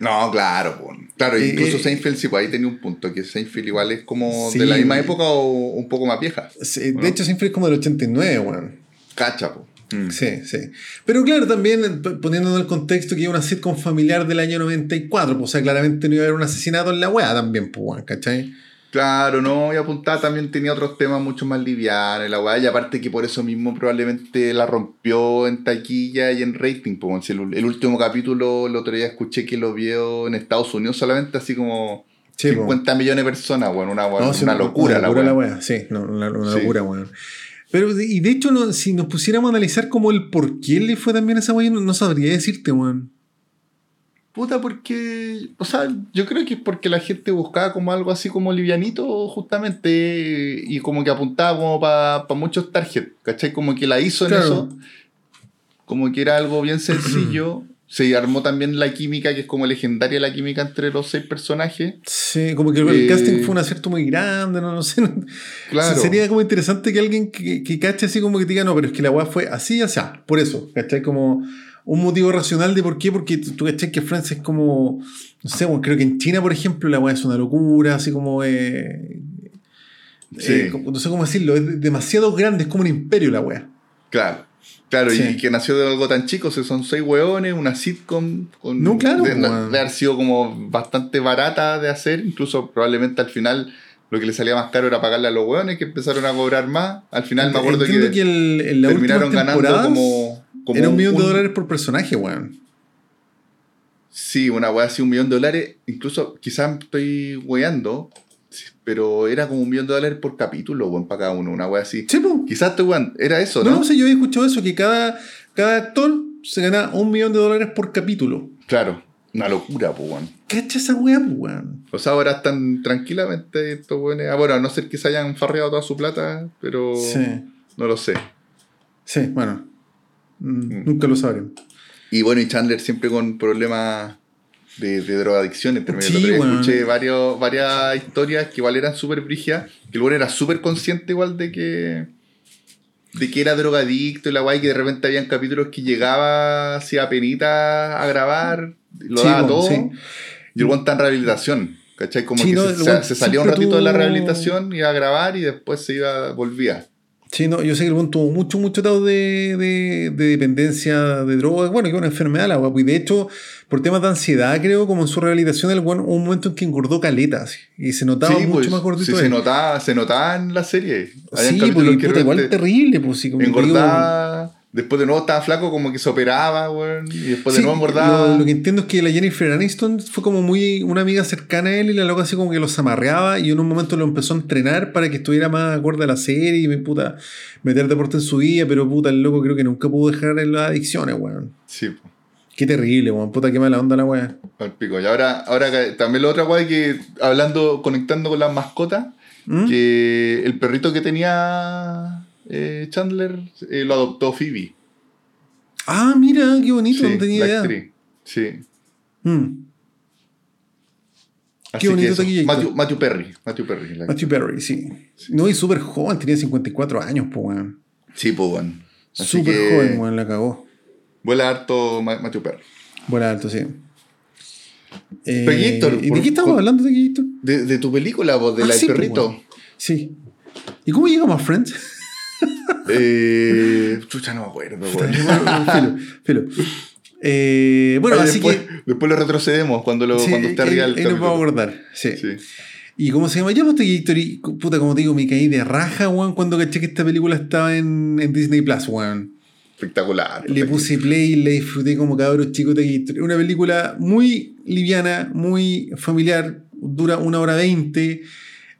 No, claro, pues. Claro, eh, incluso eh, Seinfeld sí, pues ahí tenía un punto, que Seinfeld igual es como de la misma época o un poco más vieja. de hecho, Seinfeld es como del 89, weón. Cacha, pues. Mm. Sí, sí. Pero claro, también poniendo en el contexto que iba una sitcom familiar del año 94, pues, o sea, claramente no iba a haber un asesinato en la wea también, pues, ¿cachai? Claro, no, y apuntada también tenía otros temas mucho más livianos, la weá, y aparte que por eso mismo probablemente la rompió en taquilla y en rating, pues, el, el, último capítulo, el otro día escuché que lo vio en Estados Unidos solamente así como 50 millones de personas, bueno, una, una, locura, la weá. Sí, una, locura, weón. Pero, y de hecho, no, si nos pusiéramos a analizar como el por qué le fue también a esa weá, no, sabría decirte, weón. Puta, porque. O sea, yo creo que es porque la gente buscaba como algo así como livianito, justamente, y como que apuntaba como para muchos targets, ¿cachai? Como que la hizo en eso. Como que era algo bien sencillo. se armó también la química, que es como legendaria la química entre los seis personajes. Sí, como que el casting eh, fue un acierto muy grande, no, no sé. Claro. sería como interesante que alguien que, que, cache así como que diga, no, pero es que la weá fue así y así, por eso, ¿cachai? Como un motivo racional de por qué, porque tú cachai que Francia es como, no sé, bueno, creo que en China, por ejemplo, la weá es una locura, así como... Eh, sí. Eh, no sé cómo decirlo, es demasiado grande, es como un imperio la weá. Claro. Claro, y que nació de algo tan chico, o son seis hueones, una sitcom. Con, no, claro. De, haber sido como bastante barata de hacer, incluso probablemente al final lo que le salía más caro era pagarle a los hueones que empezaron a cobrar más. Al final me acuerdo que, que el, terminaron ganando como, Era un millón de dólares por personaje, weón. Sí, una weá así, un millón de dólares. Incluso, quizás estoy weando, pero era como un millón de dólares por capítulo, weón, para cada uno, una wea así. Sí, Quizás te weón, era eso, ¿no? No, sé, yo he escuchado eso, que cada, cada actor se gana un millón de dólares por capítulo. Claro, una locura, pues, weón. ¿Cacha esa wea, weón? O sea, ahora están tranquilamente estos weones. Ah, bueno, a no ser que se hayan farreado toda su plata, pero. Sí. No lo sé. Sí, bueno. Mm. Nunca lo sabremos. Y bueno, y Chandler siempre con problemas de, de drogadicción. Entre sí, escuché varios, varias historias que igual eran súper brigias, que el bueno era súper consciente igual de que de que era drogadicto y la guay, que de repente habían capítulos que llegaba así a penita a grabar, lo daba todo. Y el bueno está en rehabilitación. ¿Cachai? Como que se, se, salía un ratito de la rehabilitación, iba a grabar y después se iba, volvía. Sí, no, yo sé que el buen tuvo mucho, mucho estado de, de, de, dependencia de drogas, bueno, que una enfermedad la guapo. Y de hecho, por temas de ansiedad, creo, como en su rehabilitación, el buen hubo un momento en que engordó caletas. Y se notaba mucho pues, más gordito. Sí, se notaba, se notaba en la serie. sí, porque igual terrible, pues sí, como engordaba, Después de nuevo estaba flaco, como que se operaba, weón. Y después de Sí, nuevo engordaba. Lo, lo que entiendo es que la Jennifer Aniston fue como muy una amiga cercana a él y la loca así como que los amarreaba y en un momento lo empezó a entrenar para que estuviera más acorde a la serie y me puta meter deporte en su vida, pero puta el loco creo que nunca pudo dejar en las adicciones, weón. Sí, po. Qué terrible, weón. Puta qué mala onda la weá. al pico. Y ahora, ahora también la otra weá que, hablando, conectando con las mascotas, ¿Mm? que el perrito que tenía eh, Chandler eh, lo adoptó Phoebe. Ah, mira, qué bonito, Sí, no tenía la idea. actriz. Sí. Mm. Así bonito. Matthew, Matthew Perry. Matthew Perry. la- Matthew Perry, sí. No, y súper joven, tenía 54 años, pues, weón. Sí, pues. Así Súper joven, weón, la cagó. Vuela harto Ma- Matthew Perry. Vuela alto, sí. Eh, ¿Y de qué estamos por- hablando de? De, de tu película, vos, de Ah, la sí, perrito. weón. Sí. ¿Y cómo llegamos a Friends? Eh, chucha, no me acuerdo, filo, filo. Eh, bueno, así después, que. después lo retrocedemos cuando, lo, sí, cuando está ahí- arriba el ahí nos vamos a acordar. Sí. Sí. ¿Y cómo se llama? Ya pues Gator y puta, como te digo, me caí de raja, weón, cuando caché que esta película estaba en, en Disney Plus, weón. Espectacular. Le puse play y la disfruté como cabros chicos de una película muy liviana, muy familiar, dura una hora veinte.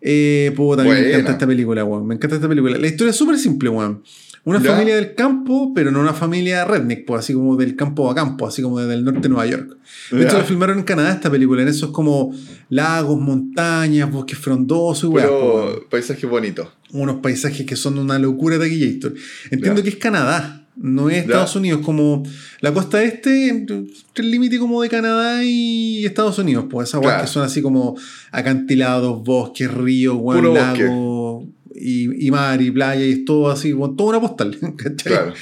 Eh, puta, me encanta esta película, weón. Me encanta esta película. La historia es súper simple, weón. Una ¿Ya? familia del campo, pero no una familia redneck, pues, así como del campo a campo, así como desde el norte de Nueva York. De hecho, la filmaron en Canadá esta película. En eso es como lagos, montañas, bosques frondosos y po, weón. Pero paisaje bonito. Unos paisajes que son una locura de Gator. Entiendo Ya. que es Canadá, no es Ya. Estados Unidos, como la costa este, el límite como de Canadá y Estados Unidos, pues esas Claro. que son así como acantilados, bosques, ríos, bosque. lagos y, y mar y playa y es todo así, weón, toda una postal. ¿cachai? Claro.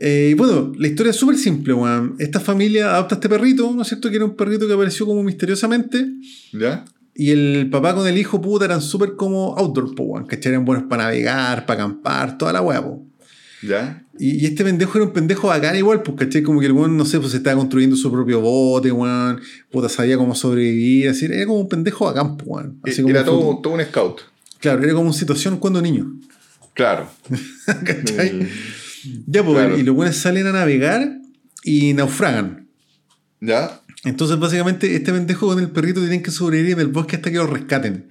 Eh, y bueno, la historia es súper simple, weón. Esta familia adopta a este perrito, ¿no es cierto? Que era un perrito que apareció como misteriosamente. ¿Ya? Y el papá con el hijo, puta, eran súper como outdoor, po, weón. ¿Cachai? Eran buenos para navegar, para acampar, toda la weá, po. ¿Ya? Y, y este pendejo era un pendejo bacán igual, pues, ¿cachai? Como que el weón, no sé, pues estaba construyendo su propio bote, weón. Puta, sabía cómo sobrevivir, así. Era como un pendejo bacán, po, weón. Así como Era todo, todo un scout. Claro, era como una situación cuando niño. Claro. ¿Cachai? Mm, Ya, pues, Claro. y los buenos salen a navegar y naufragan. ¿Ya? Entonces, básicamente, este pendejo con el perrito tienen que sobrevivir en el bosque hasta que lo rescaten.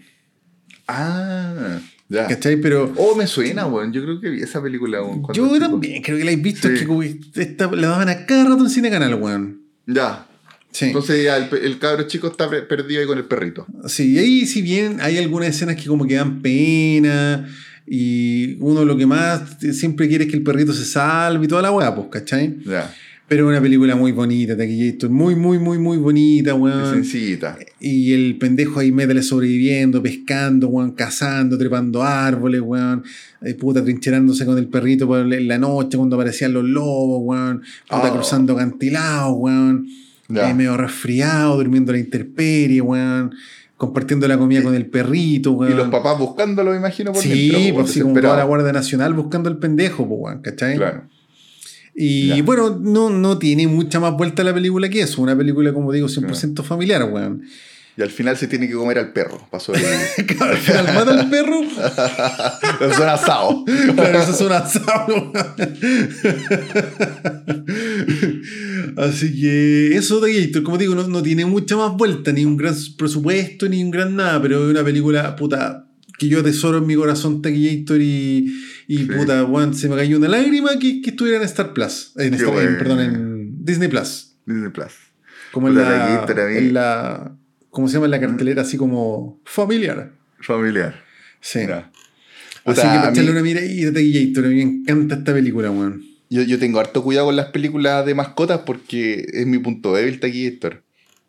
Ah, ya. ¿Cachai? Pero Oh, me suena, weón. Yo creo que vi esa película, weón. yo también creo que la he visto. Sí. Es que esta- la daban a cada rato en Cine Canal, weón. Ya. Sí. Entonces ya el, cabro chico está pe- perdido ahí con el perrito. Sí, y ahí si bien hay algunas escenas que como que dan pena y uno lo que más siempre quiere es que el perrito se salve y toda la weá, pues, ¿cachai? Ya. Pero una película muy bonita, Taquillator, muy, muy, muy, muy bonita, weón. sencillita. Y el pendejo ahí métele sobreviviendo, pescando, weón, cazando, trepando árboles, weón. eh, puta, trincherándose con el perrito por en la noche cuando aparecían los lobos, weón. Puta, Oh. cruzando acantilados, weón. Eh, medio resfriado, durmiendo a la intemperie, weón. Compartiendo la comida con el perrito, weón. Y los papás buscándolo, me imagino, por Sí, dentro, pues sí, como toda la. Guardia Nacional buscando al pendejo, pues, weón, ¿cachai? Claro. Y Ya. bueno, no, no tiene mucha más vuelta la película que eso. Una película, como digo, 100% familiar, weón. Y al final se tiene que comer al perro. Pasó el. Al final mata al perro. Eso era asado. Claro, eso es un asado. Así que eso de Gator, como digo, no, no tiene mucha más vuelta, ni un gran presupuesto, ni un gran nada, pero es una película puta que yo atesoro en mi corazón Taquillator y, y Sí. puta, weón, se me cayó una lágrima que, que estuviera en Star Plus, en, Qué Star- en- bueno. perdón, en Disney Plus, Disney Plus. como en la, en la, ¿cómo se llama? En la cartelera así como familiar. Familiar. Sí. Así Puta, que echarle una miradita a Taquillator, a mí me encanta esta película, weón. Yo, yo tengo harto cuidado con las películas de mascotas porque es mi punto débil, Taquillator.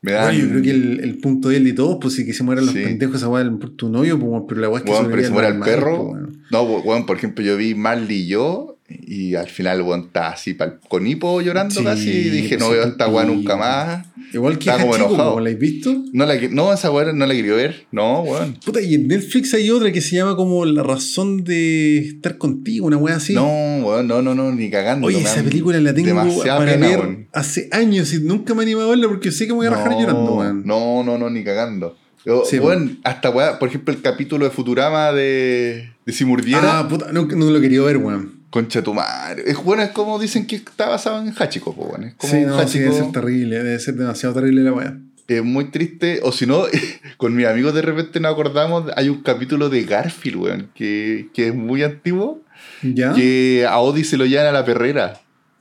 Me da. Bueno, yo creo que el, el punto de él de todos, pues sí que se mueran los Sí. pendejos, esa weá por tu novio, pues, pero la weá es que sobrevive se muere al el perro. pues, weón. No, weón, por ejemplo, yo vi Marley y yo y al final, weón, estaba así pa'l- con hipo llorando Sí, casi y dije, no veo a esta weá nunca más. Igual que Estaba como enojado. ¿la habéis visto? No, la, no, esa weá no la quería ver. No, weón. Puta, y en Netflix hay otra que se llama como La razón de estar contigo, una weá así. No, weón, no, no, no, ni cagando. Oye, esa película la tengo para pena, ver weón. hace años y nunca me he animado a verla porque sé que me voy a rajar llorando, weón. No, no, no, ni cagando. Yo, Sí, weón, hasta weá, por ejemplo, el capítulo de Futurama de, de si murdiera. Ah, puta, no, no lo quería ver, weón. Concha tu madre. Es bueno, es como dicen que está basado en Hachiko, pues bueno. Es como Sí, no, sí, Hachiko. debe ser terrible, debe ser demasiado terrible la weá. Es muy triste. O si no, con mis amigos de repente nos acordamos, hay un capítulo de Garfield, weón, que, que es muy antiguo, ¿Ya? que a Odie se lo llevan a la perrera.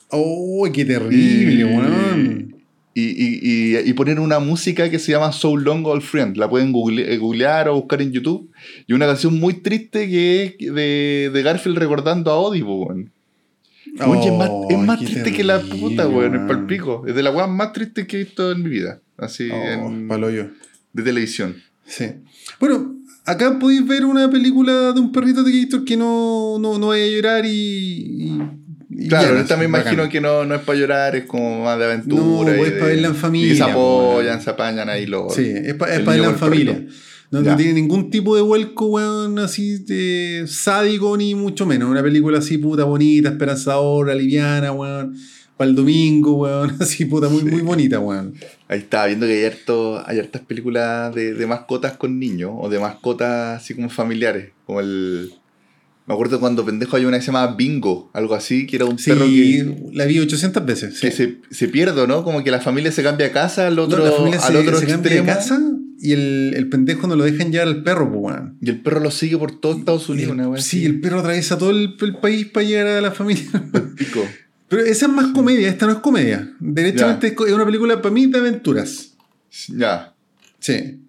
¡Oh, qué terrible, Y- weón! Y, y, y, ponen una música que se llama So Long Old Friend. La pueden google- eh, googlear o buscar en YouTube. Y una canción muy triste que es de, de Garfield recordando a Odie, weón. Oye, es más, es más qué triste que la terrible, puta, weón. Weón. palpico. Es de las weas más tristes que he visto en mi vida. Así, Oh, en- palo yo. de televisión. Sí. Bueno, acá podéis ver una película de un perrito de Gator que no, no, no vaya a llorar y- y Claro, bien, esta me imagino bacán. que no, no es para llorar, es como más de aventura. No, y de- para verla en familia, Y se po, apoyan, se apañan ahí los. Sí, es, pa- es para verla en familia. perrito. No, tiene ningún tipo de vuelco, weón, así de sádico, ni mucho menos. Una película así, puta, bonita, esperanzadora, liviana, weón. Para el domingo, weón. Así, puta, muy, Sí. muy bonita, weón. Ahí estaba viendo que hay, harto, hay hartas películas de, de mascotas con niños o de mascotas así como familiares. Como el. Me acuerdo cuando pendejo hay una que se llamaba Bingo, algo así, que era un Sí, perro que, la vi 800 veces. que sí. se, se pierde, ¿no? Como que la familia se cambia de casa al otro, No, la familia al se, otro se cambia de casa y el, el pendejo no lo dejan llevar al perro, pues, weón. Y el perro lo sigue por todo Estados Unidos, El- una sí, así. el perro atraviesa todo el, el país para llegar a la familia. pico. Pero esa es más comedia, esta no es comedia. Derechamente es una película para mí de aventuras. Ya. Sí.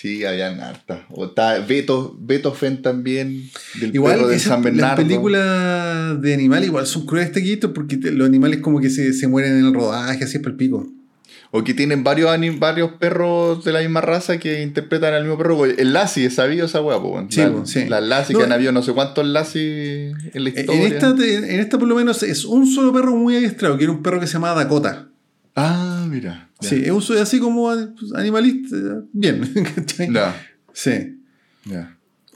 Sí, habían hartas. O está Beto, Beto Fen también, del Igual perro de San las Bernardo. películas de animales igual son crueles taquitos porque te- los animales como que se, se mueren en el rodaje, así es para el pico. O que tienen varios, anim- varios perros de la misma raza que interpretan al mismo perro. El Lassie, ¿es sabido esa po, weón? Sí, la, sí. Las Lassie No, que han habido no sé cuántos Lassie en la En historia. esta, te- en esta por lo menos es un solo perro muy adiestrado, que era un perro que se llamaba Dakota. Ah, mira. Sí, es un so- así como animalista. Bien. ¿cachai? Sí.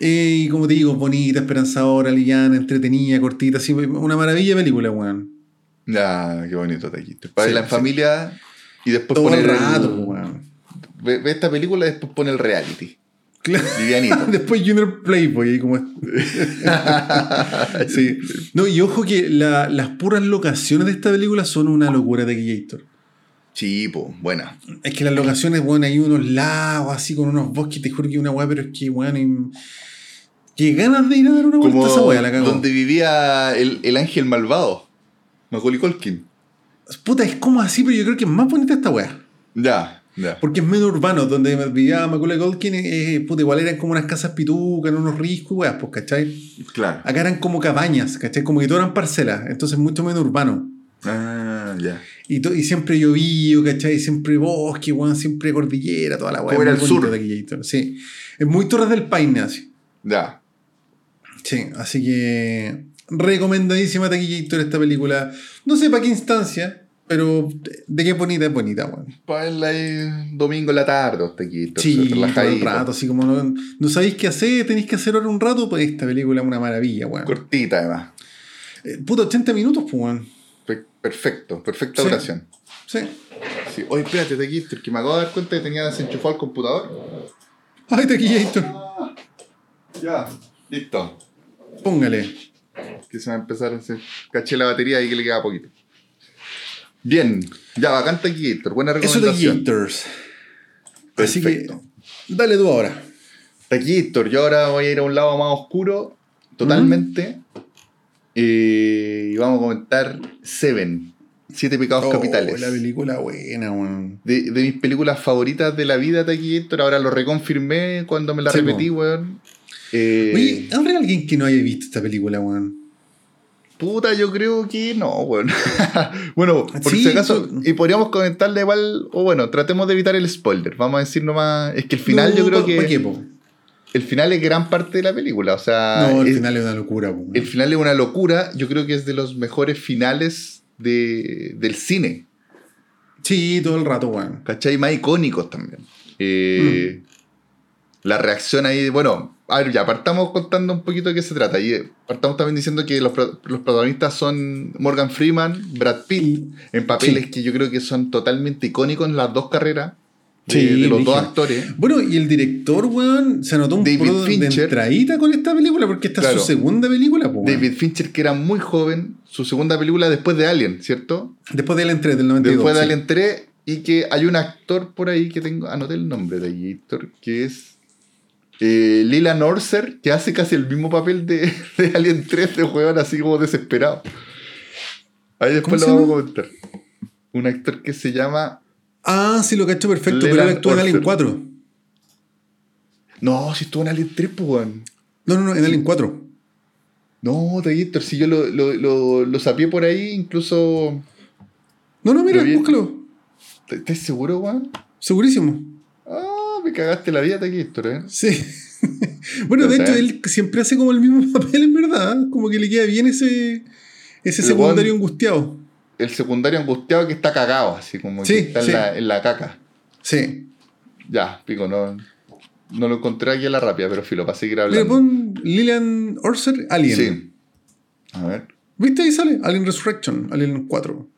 Eh, Y como te digo, bonita, esperanzadora, liviana, entretenida, cortita, así, una maravilla de película, weón. Ya, qué bonito te quito. Para Sí, en sí. familia y después Todo poner el rato, el- weón. ve, ve esta película y después pone el reality. Claro. Livianito. Después Junior Playboy, ahí como es. sí. No, y ojo que la- las puras locaciones de esta película son una locura de Gator. Sí, po, buena. Es que las locaciones, bueno, hay unos lagos así con unos bosques, te juro que una weá, pero es que, weón, hay- qué ganas de ir a dar una vuelta a esa weá, la cagó. donde vivía el, el ángel malvado. Macaulay Culkin. Puta, es como así, pero yo creo que es más bonita esta weá. Ya, ya. Porque es menos urbano, donde vivía Macaulay Culkin, eh, puta, igual eran como unas casas pitucas, unos riscos, weas, pues, ¿cachai? Claro. Acá eran como cabañas, ¿cachai? Como que todo eran parcelas, entonces mucho menos urbano. Ah, ya. Y, to- y siempre llovío, ¿cachai? Siempre bosque, weón, siempre cordillera, toda la weá. Como era el sur. de Sí. Es muy Torres del Paine, así. Ya. Sí, así que recomendadísima Taquillator esta película. No sé para qué instancia, pero de- qué bonita es bonita, weón. Para ahí domingo en la tarde, hasta aquí. Sí, todo el relajadito. rato, así como no, no sabéis qué hacer, tenéis que hacer ahora un rato, pues esta película es una maravilla, weón. Cortita, además. Eh, puta, 80 minutos, pues, weón. Pe- Perfecto, perfecta Sí. duración. Sí. Sí. Oye, espérate, Taquito, que me acabo de dar cuenta que tenía desenchufado el computador. Ay, Taquillator, Ya. Listo. póngale. Que se va a empezar a hacer. Caché la batería y que le queda poquito. Bien. Ya, bacán Taquito. Buena Eso recomendación. Taquillators. Así que, Perfecto. dale tú ahora. Taquito, yo ahora voy a ir a un lado más oscuro, totalmente. Eh, y vamos a comentar Seven. Siete pecados Oh, capitales. La película buena, weón. de, de mis películas favoritas de la vida, Taquito. Ahora lo reconfirmé cuando me la Sí, repetí, weón. Eh, Oye, ¿habrá alguien que no haya visto esta película, weón? Puta, yo creo que no, weón. bueno, por Sí, si acaso, y podríamos comentarle igual, o bueno, tratemos de evitar el spoiler. Vamos a decir nomás. Es que el final yo creo que. ¿Para qué? El final es gran parte de la película. O sea, No, el es- final es una locura, el final es una locura. Yo creo que es de los mejores finales de, del cine. Sí, todo el rato, weón. ¿Cachai? Más icónicos también. Eh, La reacción ahí, bueno, a ver, ya, partamos contando un poquito de qué se trata. Y eh, partamos también diciendo que los, los protagonistas son Morgan Freeman, Brad Pitt, en papeles Sí. que yo creo que son totalmente icónicos en las dos carreras. De, Sí, de los dos actores. Bueno, y el director, weón, se notó un David poco de entradita con esta película porque esta es su segunda película, po. David Fincher, que era muy joven, su segunda película después de Alien, ¿cierto? Después de Alien 3 del 92. Después de sí. Alien 3, y que hay un actor por ahí que tengo, anoté el nombre de ahí, actor, que es eh, Lila Norser, que hace casi el mismo papel de, de Alien 3 de juego así como desesperado. Ahí después lo ¿Cómo se vamos a comentar. Un actor que se llama. Ah, sí, lo cacho perfecto, pero él actúa en Alien Orser. 4. No, si estuvo en Alien 3, pues, weón. No, no, no, en Alien 4. No, Gator, si yo lo, lo, lo, lo sapié por ahí, incluso. No, no, mira, búscalo. ¿Estás seguro, weón? Segurísimo. Ah, me cagaste la vida Gator, eh. Sí. bueno, No de hecho, él siempre hace como el mismo papel, en verdad. Como que le queda bien ese, ese secundario angustiado. El secundario angustiado que está cagado, así como Sí, que está sí. en, la, en la caca. Sí. Ya, pico, no, no lo encontré aquí a la rápida, pero filo, para seguir Le hablando. pon Lilian Orser, Alien. Sí. A ver. ¿Viste? Ahí sale. Alien Resurrection, Alien 4.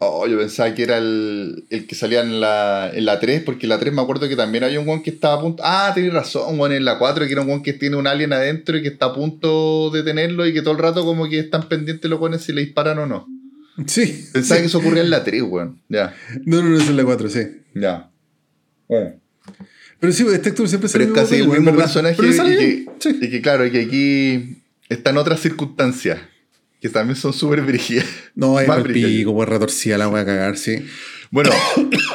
Oh, yo pensaba que era el, el que salía en la, en la 3, porque en la 3 me acuerdo que también había un one que estaba a punto. Ah, tenés razón, one en la 4, que era un one que tiene un alien adentro y que está a punto de tenerlo y que todo el rato como que están pendientes los guanes si le disparan o no. Sí. Pensaba sí. que eso ocurría en la 3, weón. Ya, No, no, no, es en la 4, sí. ya. Bueno. Pero sí, este actor siempre Pero sale es casi el mismo personaje Pero y que, Sí. y que, claro, y que aquí están otras circunstancias que también son súper brígidas. No, es el pico, pues retorcida la voy a cagar, sí. Bueno,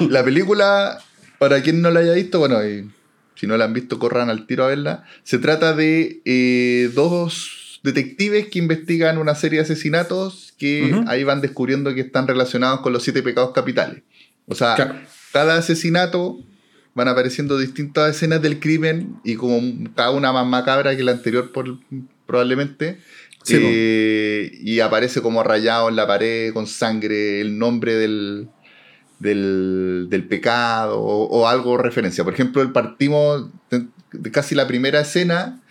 la película, para quien no la haya visto, bueno, y si no la han visto, corran al tiro a verla. Se trata de eh, dos detectives que investigan una serie de asesinatos que ahí van descubriendo que están relacionados con los siete pecados capitales. O sea, Claro. cada asesinato van apareciendo distintas escenas del crimen y como cada una más macabra que la anterior por- probablemente. Sí. Eh, y aparece como rayado en la pared con sangre el nombre del, del, del pecado o, o algo referencia. Por ejemplo, el partimos de casi la primera escena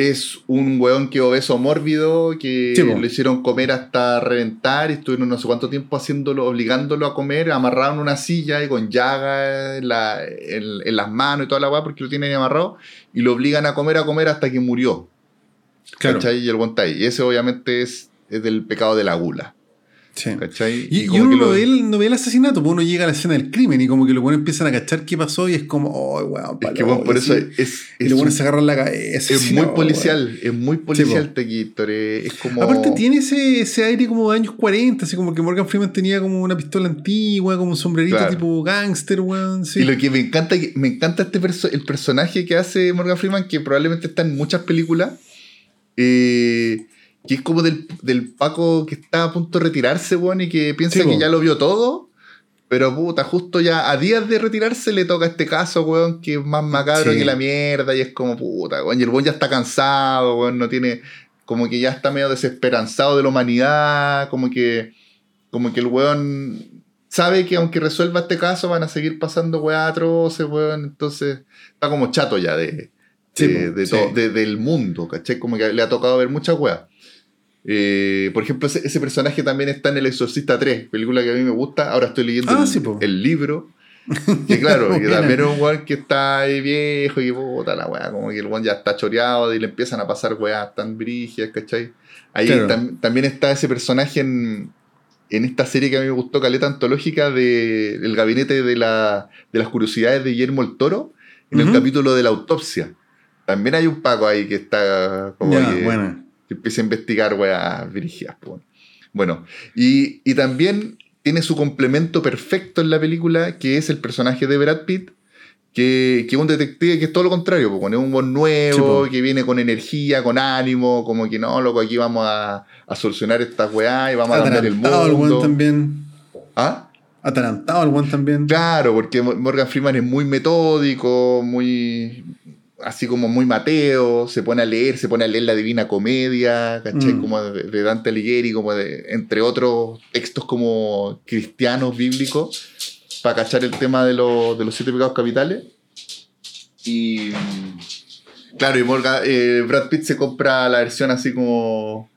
es un weón que obeso mórbido que Sí, lo hicieron comer hasta reventar y estuvieron no sé cuánto tiempo haciéndolo, obligándolo a comer, amarrado en una silla y con llaga en, la- en- en las manos y toda la weá porque lo tienen amarrado y lo obligan a comer, a comer hasta que murió. Claro. ¿Cachai? Y el weón está ahí. Y ese obviamente es, es del pecado de la gula. Sí. ¿Cachai? Y, y como uno que no lo- ve, el, no ve el asesinato, pues uno llega a la escena del crimen y como que los buenos empiezan a cachar qué pasó y es como, oh, weón, Es que bueno, por eso es, es, Y es los buenos se agarran la cabeza. es muy policial, es muy policial po. Tequitor, es como... Aparte tiene ese, ese aire como de años 40, así como que Morgan Freeman tenía como una pistola antigua, como un sombrerito Claro. tipo gangster, weón. Sí. Y lo que me encanta, me encanta este perso- el personaje que hace Morgan Freeman, que probablemente está en muchas películas, eh, que es como del, del Paco que está a punto de retirarse, weón, y que piensa Sí, que ya lo vio todo, pero puta, justo ya a días de retirarse le toca este caso, weón, que es más macabro Sí. que la mierda, y es como puta, weón, y el weón ya está cansado, weón, no tiene, como que ya está medio desesperanzado de la humanidad, como que, como que el weón sabe que aunque resuelva este caso van a seguir pasando weas atroces, weón. Entonces está como chato ya de, Sí, de, de sí. de- del mundo, ¿cachai? Como que le ha tocado ver muchas weas. Eh, por ejemplo, ese, ese personaje también está en El Exorcista 3, película que a mí me gusta. Ahora estoy leyendo Ah, el, sí, po. el libro. Que claro, que también es un weón que está ahí viejo y que puta la wea, como que el weón ya está choreado y le empiezan a pasar weas tan brígidas, ¿cachai? Ahí Claro. tam- también está ese personaje en, en esta serie que a mí me gustó, Caleta Antológica, de El Gabinete de, la, de las Curiosidades de Guillermo el Toro, en el capítulo de la autopsia. También hay un Paco ahí que está como Ya, que, buena. Que empieza a investigar weas brígidas. po. Bueno, y, y también tiene su complemento perfecto en la película, que es el personaje de Brad Pitt, que, que es un detective que es todo lo contrario, pues, es un buen nuevo, que viene con energía, con ánimo, como que no, loco, aquí vamos a, a solucionar estas weas y vamos a cambiar el Atarantado el mundo. weón también. ¿Ah? Atarantado el weón también. Claro, porque Mo- Morgan Freeman es muy metódico, muy así como muy mateo, se pone a leer, se pone a leer la Divina Comedia, ¿cachai? Mm. Como de, de Dante Alighieri, como de, entre otros textos como cristianos, bíblicos, para cachar el tema de, los- de los siete pecados capitales. Y claro, y Morgan, eh, Brad Pitt se compra la versión así como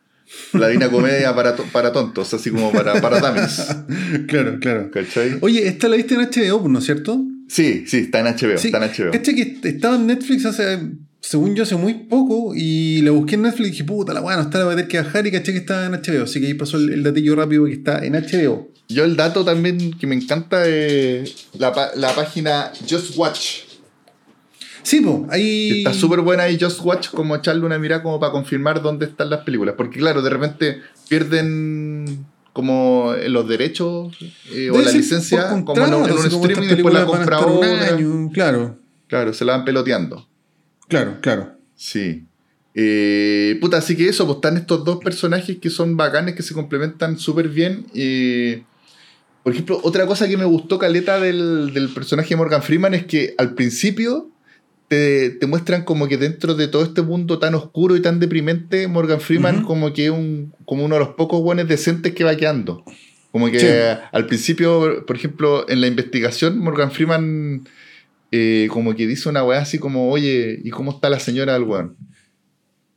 la Divina Comedia para, to- para tontos, así como para, para dummies, claro, claro. ¿cachai? Oye, esta la viste en HBO, ¿no es cierto? Sí, sí, está en HBO. Sí, Está en HBO. Caché que estaba en Netflix hace, según yo, hace muy poco y la busqué en Netflix y dije, puta, la weá no está, la voy a tener que bajar y caché que estaba en HBO. Así que ahí pasó el, el datillo rápido que está en HBO. Yo el dato también que me encanta es la, la página Just Watch. Sí, pues, ahí. Está súper buena y Just Watch como echarle una mirada como para confirmar dónde están las películas. Porque claro, de repente pierden como los derechos eh, o la licencia como en, un- streaming y después la compra un año, Claro, Claro, se la van peloteando. claro, claro. Sí. Eh, puta, así que eso, pues están estos dos personajes que son bacanes, que se complementan súper bien. Eh, por ejemplo, otra cosa que me gustó, Caleta, del, del personaje de Morgan Freeman es que al principio te, te muestran como que dentro de todo este mundo tan oscuro y tan deprimente, Morgan Freeman como que es un, como uno de los pocos buenos decentes que va quedando. Como que Sí. al principio, por ejemplo, en la investigación, Morgan Freeman eh, como que dice una weá así como, oye, ¿y cómo está la señora del weón?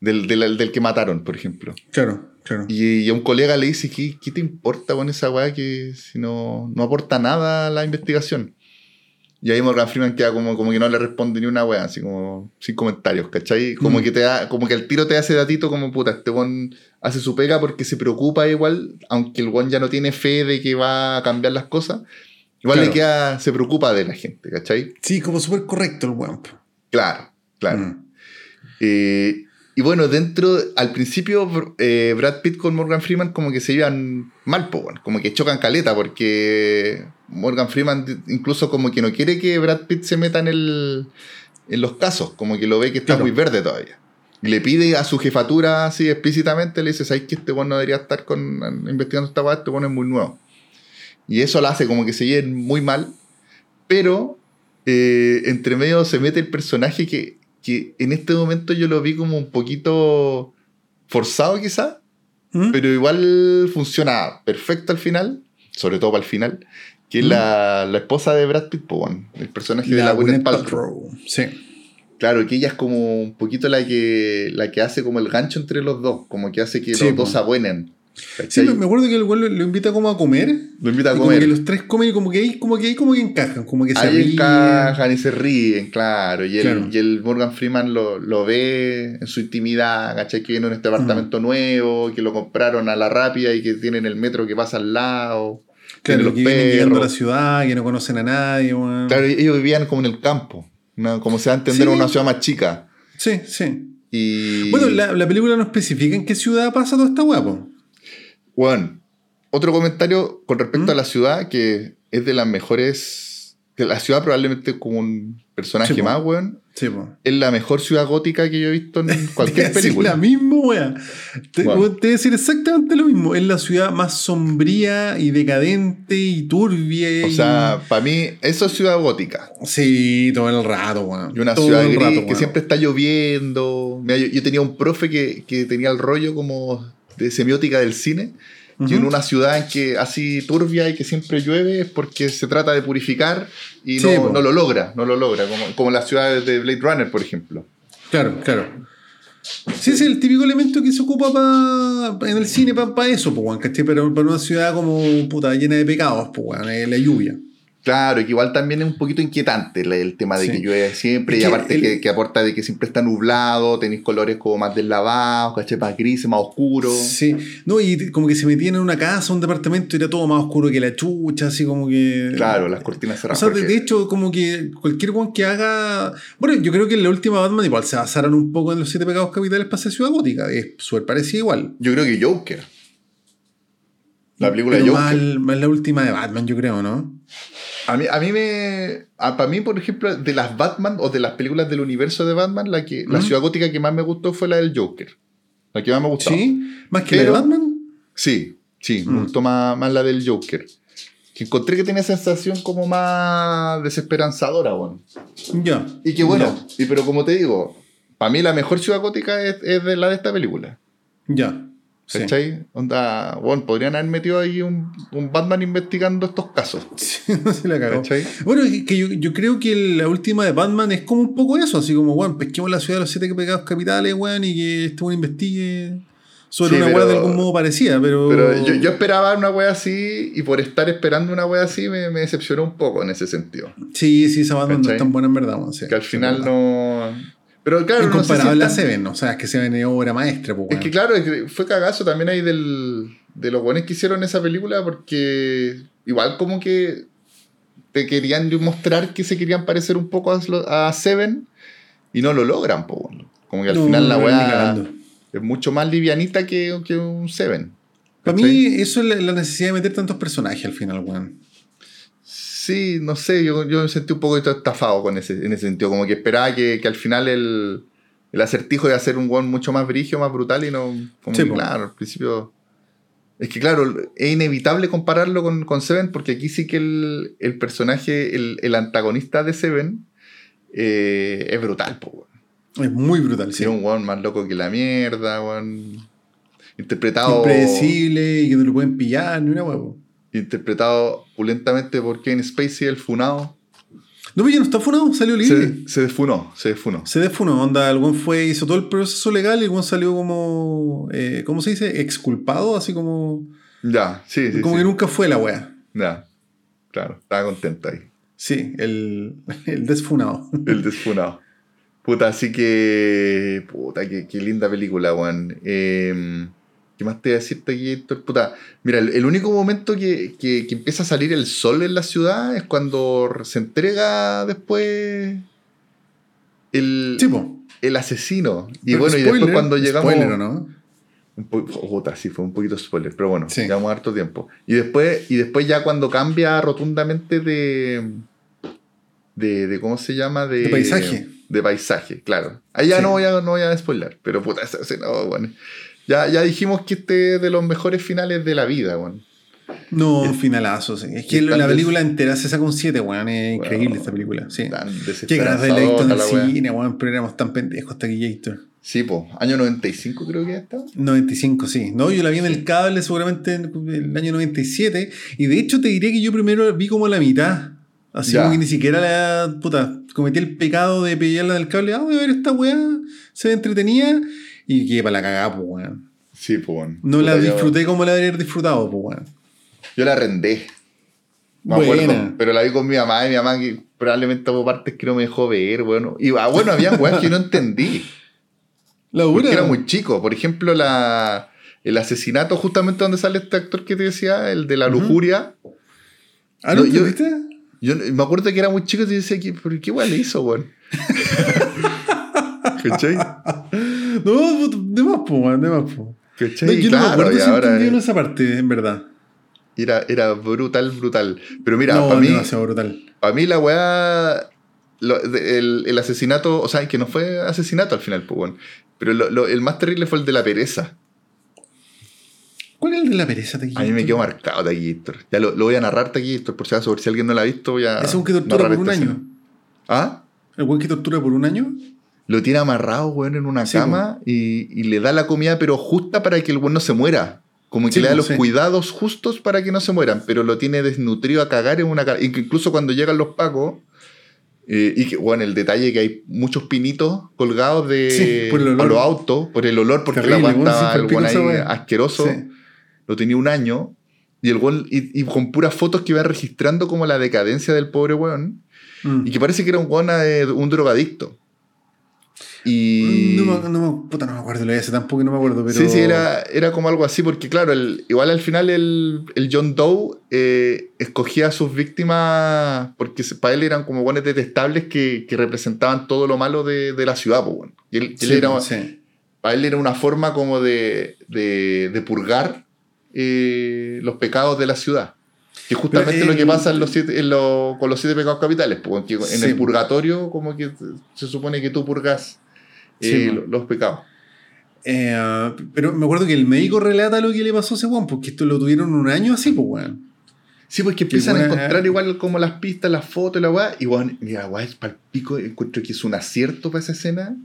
Del, del, del que mataron, por ejemplo. Claro, claro. Y, y a un colega le dice, ¿qué, qué te importa con esa weá que si no, no aporta nada a la investigación? Y ahí Morgan Freeman queda como, como que no le responde ni una weá, así como sin comentarios, ¿cachai? Como Mm. que te da, como que al tiro te hace datito como puta, este weón hace su pega porque se preocupa igual, aunque el weón ya no tiene fe de que va a cambiar las cosas, igual Claro. le queda, se preocupa de la gente, ¿cachai? Sí, como súper correcto el po. Claro, claro. Mm. Eh, y bueno, dentro, al principio, eh, Brad Pitt con Morgan Freeman como que se iban mal, po, como que chocan caleta, porque Morgan Freeman incluso como que no quiere que Brad Pitt se meta en, el, en los casos, como que lo ve que está Claro. muy verde todavía. Y le pide a su jefatura así explícitamente, le dice, ¿sabes que este weón no debería estar con, investigando esta weá? Este weón es muy nuevo. Y eso lo hace como que se lleven muy mal, pero eh, entre medio se mete el personaje que, que en este momento yo lo vi como un poquito forzado quizá, ¿Mm? pero igual funciona perfecto al final, sobre todo para el final, que es Mm. la, la esposa de Brad Pitt, po, weón, el personaje de La Gwyneth Paltrow. Sí. Claro, que ella es como un poquito la que, la que hace como el gancho entre los dos, como que hace que Sí, los dos se abuenen. Sí, ¿cachai? me me acuerdo que el weón lo, lo invita como a comer. Lo invita a y como comer. que los tres comen y como que ahí como que, ahí como que encajan, como que se Ahí ríen. encajan y se ríen, claro. Y el, Claro. y el Morgan Freeman lo, lo ve en su intimidad, ¿cachai? Que viene en este apartamento nuevo, que lo compraron a la rápida y que tienen el metro que pasa al lado. Claro, tienen que vienen llegando a la ciudad, que no conocen a nadie, weón. Claro, ellos vivían como en el campo, ¿no? como se va a entender Sí. una ciudad más chica. Sí, sí. Y. Bueno, la, la película no especifica en qué ciudad pasa toda esta guapo. Bueno, otro comentario con respecto ¿Mm? a la ciudad, que es de las mejores. La ciudad probablemente como un personaje Sí, más, weón. Sí. Es la mejor ciudad gótica que yo he visto en cualquier película. la misma. Te, weón, te voy a decir exactamente lo mismo. Es la ciudad más sombría y decadente y turbia. O y- sea, para mí, eso es ciudad gótica. Sí, todo el rato, weón. Y una Todo ciudad gris rato, que siempre está lloviendo. Mira, yo, yo tenía un profe que, que tenía el rollo como de semiótica del cine. Que Ujú. en una ciudad en que así turbia y que siempre llueve es porque se trata de purificar y Sí, no, po. no lo logra, no lo logra. Como, como las ciudades de Blade Runner, por ejemplo. Claro, claro. Sí, es el típico elemento que se ocupa pa- en el cine para eso, weón, ¿cachai? Pero para una ciudad como puta llena de pecados, weón, es la lluvia. Claro, y que igual también es un poquito inquietante el, el tema de Sí. que llueve siempre y aparte el- que, que aporta de que siempre está nublado, tenéis colores como más deslavados, ¿cachai? Más grises, más oscuros. Sí, no, y como que se metían en una casa, un departamento, y era todo más oscuro que la chucha, así como que. Claro, las cortinas O cerradas. sea, de, hecho, como que cualquier one que haga. Bueno, yo creo que en la última Batman igual se basaron un poco en los siete pecados capitales para hacer Ciudad Gótica. Es súper parecida igual. Yo creo que Joker. La película Pero de Joker. más, más la última de Batman, yo creo, ¿no? A mí, a mí me. para mí, por ejemplo, de las Batman o de las películas del universo de Batman, la, que, la ¿Mm? ciudad gótica que más me gustó fue la del Joker. La que más me gustó. Sí, más que Pero- la de Batman. Sí, sí, me Mm. gustó más, más la del Joker. Que encontré que tenía sensación como más desesperanzadora, bueno. Ya. Y que bueno, y pero como te digo, para mí la mejor ciudad gótica es, es de la de esta película. Ya. ¿Cachai? Onda, bueno, podrían haber metido ahí un, un Batman investigando estos casos. Sí, no se la cagó. ¿Cachai? Bueno, es que yo, yo creo que la última de Batman es como un poco eso, así como, weón, pesquemos la ciudad de los siete pecados capitales, weón, y que este weón investigue sobre Sí, una weá de algún modo parecida, pero. Pero yo, yo esperaba una wea así y por estar esperando una wea así me, me decepcionó un poco en ese sentido. Sí, sí, esa banda no es tan buena en verdad, weón, sí, Que al sí, final no... Pero claro, no sé si es a tan- Seven, o sea, es que Seven es obra maestra, pues, Es que claro, es que fue cagazo también ahí del, de los buenos que hicieron esa película porque igual como que te querían mostrar que se querían parecer un poco a, Seven y no lo logran, po, bueno. como que al No, final la weá es mucho más livianita que, que un Seven. Para mí, eso es la, la necesidad de meter tantos personajes al final, weón. Sí, no sé, yo, yo me sentí un poco estafado con ese, en ese sentido, como que esperaba que, que al final el, el acertijo iba a ser un weón mucho más brigio, más brutal y no, como Sí, que, claro, al principio... Es que claro, es inevitable compararlo con, con Seven porque aquí sí que el, el personaje, el, el antagonista de Seven eh, es brutal, po. Es muy brutal, sí. Sí, un weón más loco que la mierda, weón. Interpretado... Impredecible y que no lo pueden pillar ni una huevo. Interpretado pulentamente por Kane Spacey, el funado. No, pero ya no está funado, salió libre. Se, se desfunó, se desfunó. Se defunó, onda, el buen fue, hizo todo el proceso legal y el buen salió como, eh, ¿cómo se dice? Exculpado, así como, Ya, sí, sí. como sí. que nunca fue la wea. Ya, claro, estaba contento ahí. Sí, el, el desfunado. El desfunado. Puta, así que. Puta, qué, qué linda película, weón. Eh, ¿Qué más te voy a decirte aquí, Héctor? Puta, mira, el, el único momento que, que- que empieza a salir el sol en la ciudad es cuando se entrega después el, Sí, po. el asesino. Y Pero bueno, y después cuando llegamos. Spoiler, ¿o no? Un oh, sí, fue un poquito spoiler, pero bueno, Sí. llevamos harto tiempo. Y después, y después ya cuando cambia rotundamente de, de, de ¿cómo se llama? De, De paisaje. De paisaje, claro. Ahí ya Sí. no, voy a, no voy a spoiler, pero puta, esa escena, oh, bueno. Ya, ya dijimos que este es de los mejores finales de la vida, bueno. No, El- finalazo, sí. Es que la película entera se saca un 7, weón. Es Wow. increíble esta película, sí. Tan Qué ganas de la he visto en el cine, weón, pero éramos tan pendejos hasta aquí, Gator. Sí, po, año 95 creo que está. 95, sí. No, yo la vi en el cable seguramente en el año 97. Y de hecho te diré que yo primero vi como la mitad. Así Ya. como que ni siquiera la. Puta, cometí el pecado de pillarla del cable. Ah, voy a ver esta weá. Se ve entretenida. Y quedé para la cagada, pues weón. Sí, po, bueno. No la yo- disfruté como la debería haber disfrutado, pues weón. Yo la arrendé. Me Buena. acuerdo, pero la vi con mi mamá y mi mamá que probablemente hubo partes que no me dejó ver, bueno. Y ah, bueno, había weas que no entendí. La Porque era muy chico. Por ejemplo, la, el asesinato justamente donde sale este actor que te decía, el de la lujuria. Ah, ¿no No, yo-? Yo me acuerdo que era muy chico y te decía, ¿qué- ¿pero qué wea le hizo, weón? ¿Cachai? No, de más, weón, de más. ¿Cachai? No, yo no me claro, acuerdo y si ahora entendieron esa parte, en verdad. era, era brutal, brutal. Pero mira, no, para mí, brutal. Para mí la weá. lo- de- el, el asesinato, o sea, que no fue asesinato al final, pues bueno. Pero lo- lo- el más terrible fue el de la pereza. ¿Cuál es el de la pereza, te A mí me quedó marcado Taquillator. Ya lo, voy a narrar Taquillator, por si acaso, por si alguien no lo ha visto, voy a. Es un que tortura por un año. escena. ¿Ah? ¿El buen que tortura por un año? Lo tiene amarrado, weón, en una Sí, cama y, y le da la comida, pero justa para que el weón no se muera. Como que Sí, le da los sí. cuidados justos para que no se mueran, pero lo tiene desnutrido a cagar en una ca- y que Incluso cuando llegan los pacos, eh, y que, bueno, el detalle que hay muchos pinitos colgados de Sí, por a los autos, por el olor, porque Terrible, la el weón ahí asqueroso. Lo tenía un año, y el weón, y, y con puras fotos que iba registrando como la decadencia del pobre weón, Mm. y que parece que era un weón, eh, un drogadicto. Y. No, me, no me- puta, no me acuerdo, lo hice tampoco no me acuerdo, pero... Sí, sí, era, era como algo así, porque claro, el, igual al final el, el John Doe eh, escogía a sus víctimas porque para él eran como buenos detestables que, que representaban todo lo malo de, de la ciudad. pues, bueno. Y él, él Sí, era, sí. Para él era una forma como de, de, de purgar eh, los pecados de la ciudad. Que justamente lo que él- pasa en los siete, en lo- con los siete pecados capitales. pues, que en Sí, el purgatorio como que se supone que tú purgas Sí, eh, lo- los pecados. Eh, ah, pero me acuerdo que el médico relata lo que le pasó a ese weón, porque esto lo tuvieron un año así, pues weón. Sí, pues que empiezan a buena- encontrar igual como las pistas, las fotos y la weá. Y weón, mira, weá, es pal pico. Encuentro que es un acierto para esa escena.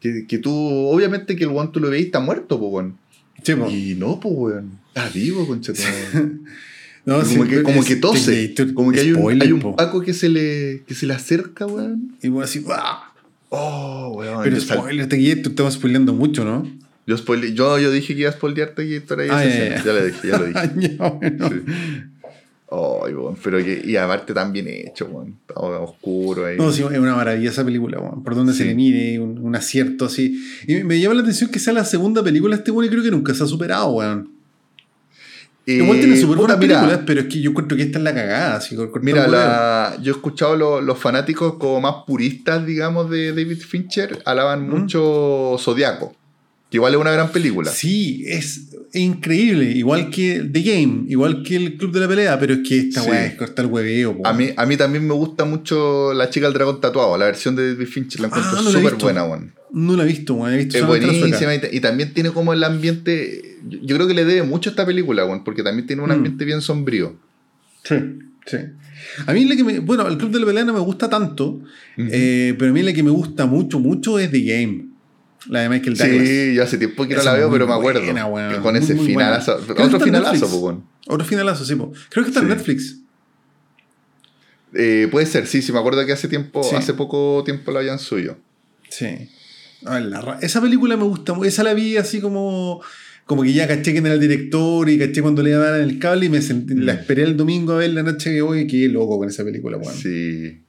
Que, que tú, obviamente que el weón tú lo veis está muerto, pues weón. Sí, pues. Y no, pues weón. Está vivo, concha. No, como, sí, que, como es- que tose. Terminator, Como que hay un, spoiler, hay un po. Paco que se le, que se le acerca, weón. Y bueno, así, ¡ah! Oh, weón. Pero spoiler, te guía, tú estamos spoileando mucho, ¿no? Yo, spoile- yo, yo dije que iba a spoilearte y esto era Ah, esa ya, lo dije, ya lo dije. Ya, bueno. Sí. Ay, weón, pero que, y aparte tan bien hecho, weón. Todo oscuro ahí. No, sí, es una maravilla esa película, weón. Por donde se le mire, un, un acierto así. Y me llama la atención que sea la segunda película este weón y creo que nunca se ha superado, weón. Eh, Igual tiene súper buenas mira, películas, pero es que yo encuentro que esta es la cagada, así Mira, la, yo he escuchado lo- los fanáticos como más puristas, digamos, de David Fincher, alaban mucho Zodiaco, que igual es una gran película. Sí, es increíble. Igual que The Game, igual que el Club de la Pelea, pero es que esta Sí. weá es corta el hueveo, po. A mí, a mí también me gusta mucho La chica del dragón tatuado, la versión de David Fincher, la encuentro Ah, no la he súper buena, weón. No la he visto, weón. He visto Es buenísima y, ta- y también tiene como el ambiente, yo yo creo que le debe mucho a esta película, weón, porque también tiene un Mm. ambiente bien sombrío. Sí, sí. A mí la que me. Bueno, el Club de la Pelea no me gusta tanto, eh, pero a mí la que me gusta mucho, mucho es The Game. La de Michael Douglas. Sí, yo hace tiempo que no la veo, pero me acuerdo. buena, que con Muy, ese muy finalazo. Otro finalazo, weón. Otro finalazo, sí, po. Creo que está en Sí. Netflix. Eh, puede ser, sí, sí, me acuerdo que hace tiempo, Sí. hace poco tiempo la habían suyo. Sí. A ver, la esa película me gusta mucho. Esa la vi así como. Como que ya caché quién era el director y caché cuando le dar el cable y me sentí- la esperé el domingo a ver la noche que voy y quedé loco con esa película, weón. Sí.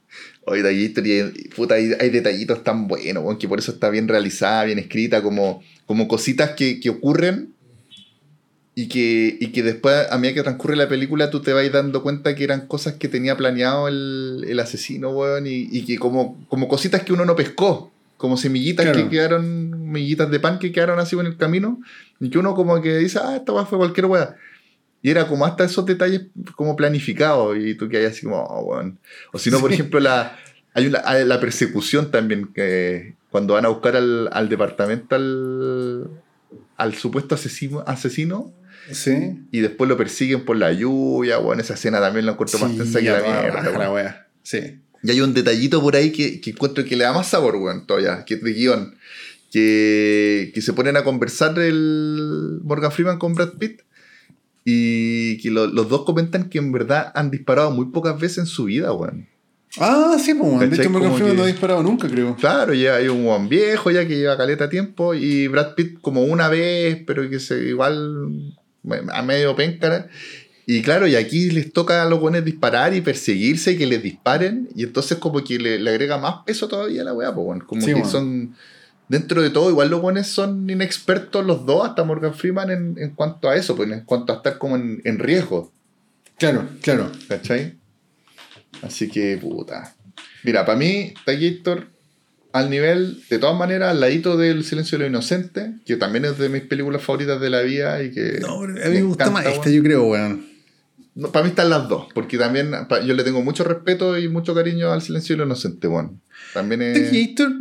Oye, puta, hay, hay detallitos tan buenos, weón, que por eso está bien realizada, bien escrita, como, como cositas que, que ocurren y que, y que después, a medida que transcurre la película, tú te vas dando cuenta que eran cosas que tenía planeado el, el asesino, weón, y, y que como, como cositas que uno no pescó, como semillitas Claro. que quedaron, semillitas de pan que quedaron así en el camino, y que uno como que dice, ah, esta weá fue cualquier weá. Y era como hasta esos detalles como planificados y tú que hay así como, oh, weón. O si no, por Sí. ejemplo, la, hay una, la persecución también, que cuando van a buscar al, al departamento al, al supuesto asesino, asesino Sí. y después lo persiguen por la lluvia, weón, esa escena también la encuentro más tensa que la mierda. la wea. Sí. Y hay un detallito por ahí que, que encuentro que le da más sabor, weón, todavía, que es de guion. Que, que se ponen a conversar el Morgan Freeman con Brad Pitt y que lo- los dos comentan que en verdad han disparado muy pocas veces en su vida, weón. Ah, sí, pues, de hecho Morgan Freeman que- no ha disparado nunca, creo. Claro, ya hay un weón viejo ya que lleva caleta tiempo y Brad Pitt como una vez, pero que se igual a medio penca. Y claro, y aquí les toca a los buenos disparar y perseguirse y que les disparen. Y entonces como que le, le agrega más peso todavía a la weá, pues, weón. Como Sí, que son, dentro de todo, igual los buenos son inexpertos los dos, hasta Morgan Freeman en, en cuanto a eso, pues en cuanto a estar como en, en riesgo. Claro, claro. ¿Cachai? Así que, puta. Mira, para mí, Taquillator, al nivel, de todas maneras, al ladito del Silencio de lo Inocente, que también es de mis películas favoritas de la vida y que. No, a mí me, gusta más esta, yo creo, weón. Para mí están las dos, porque también pa- yo le tengo mucho respeto y mucho cariño al Silencio de lo Inocente, bueno. También es.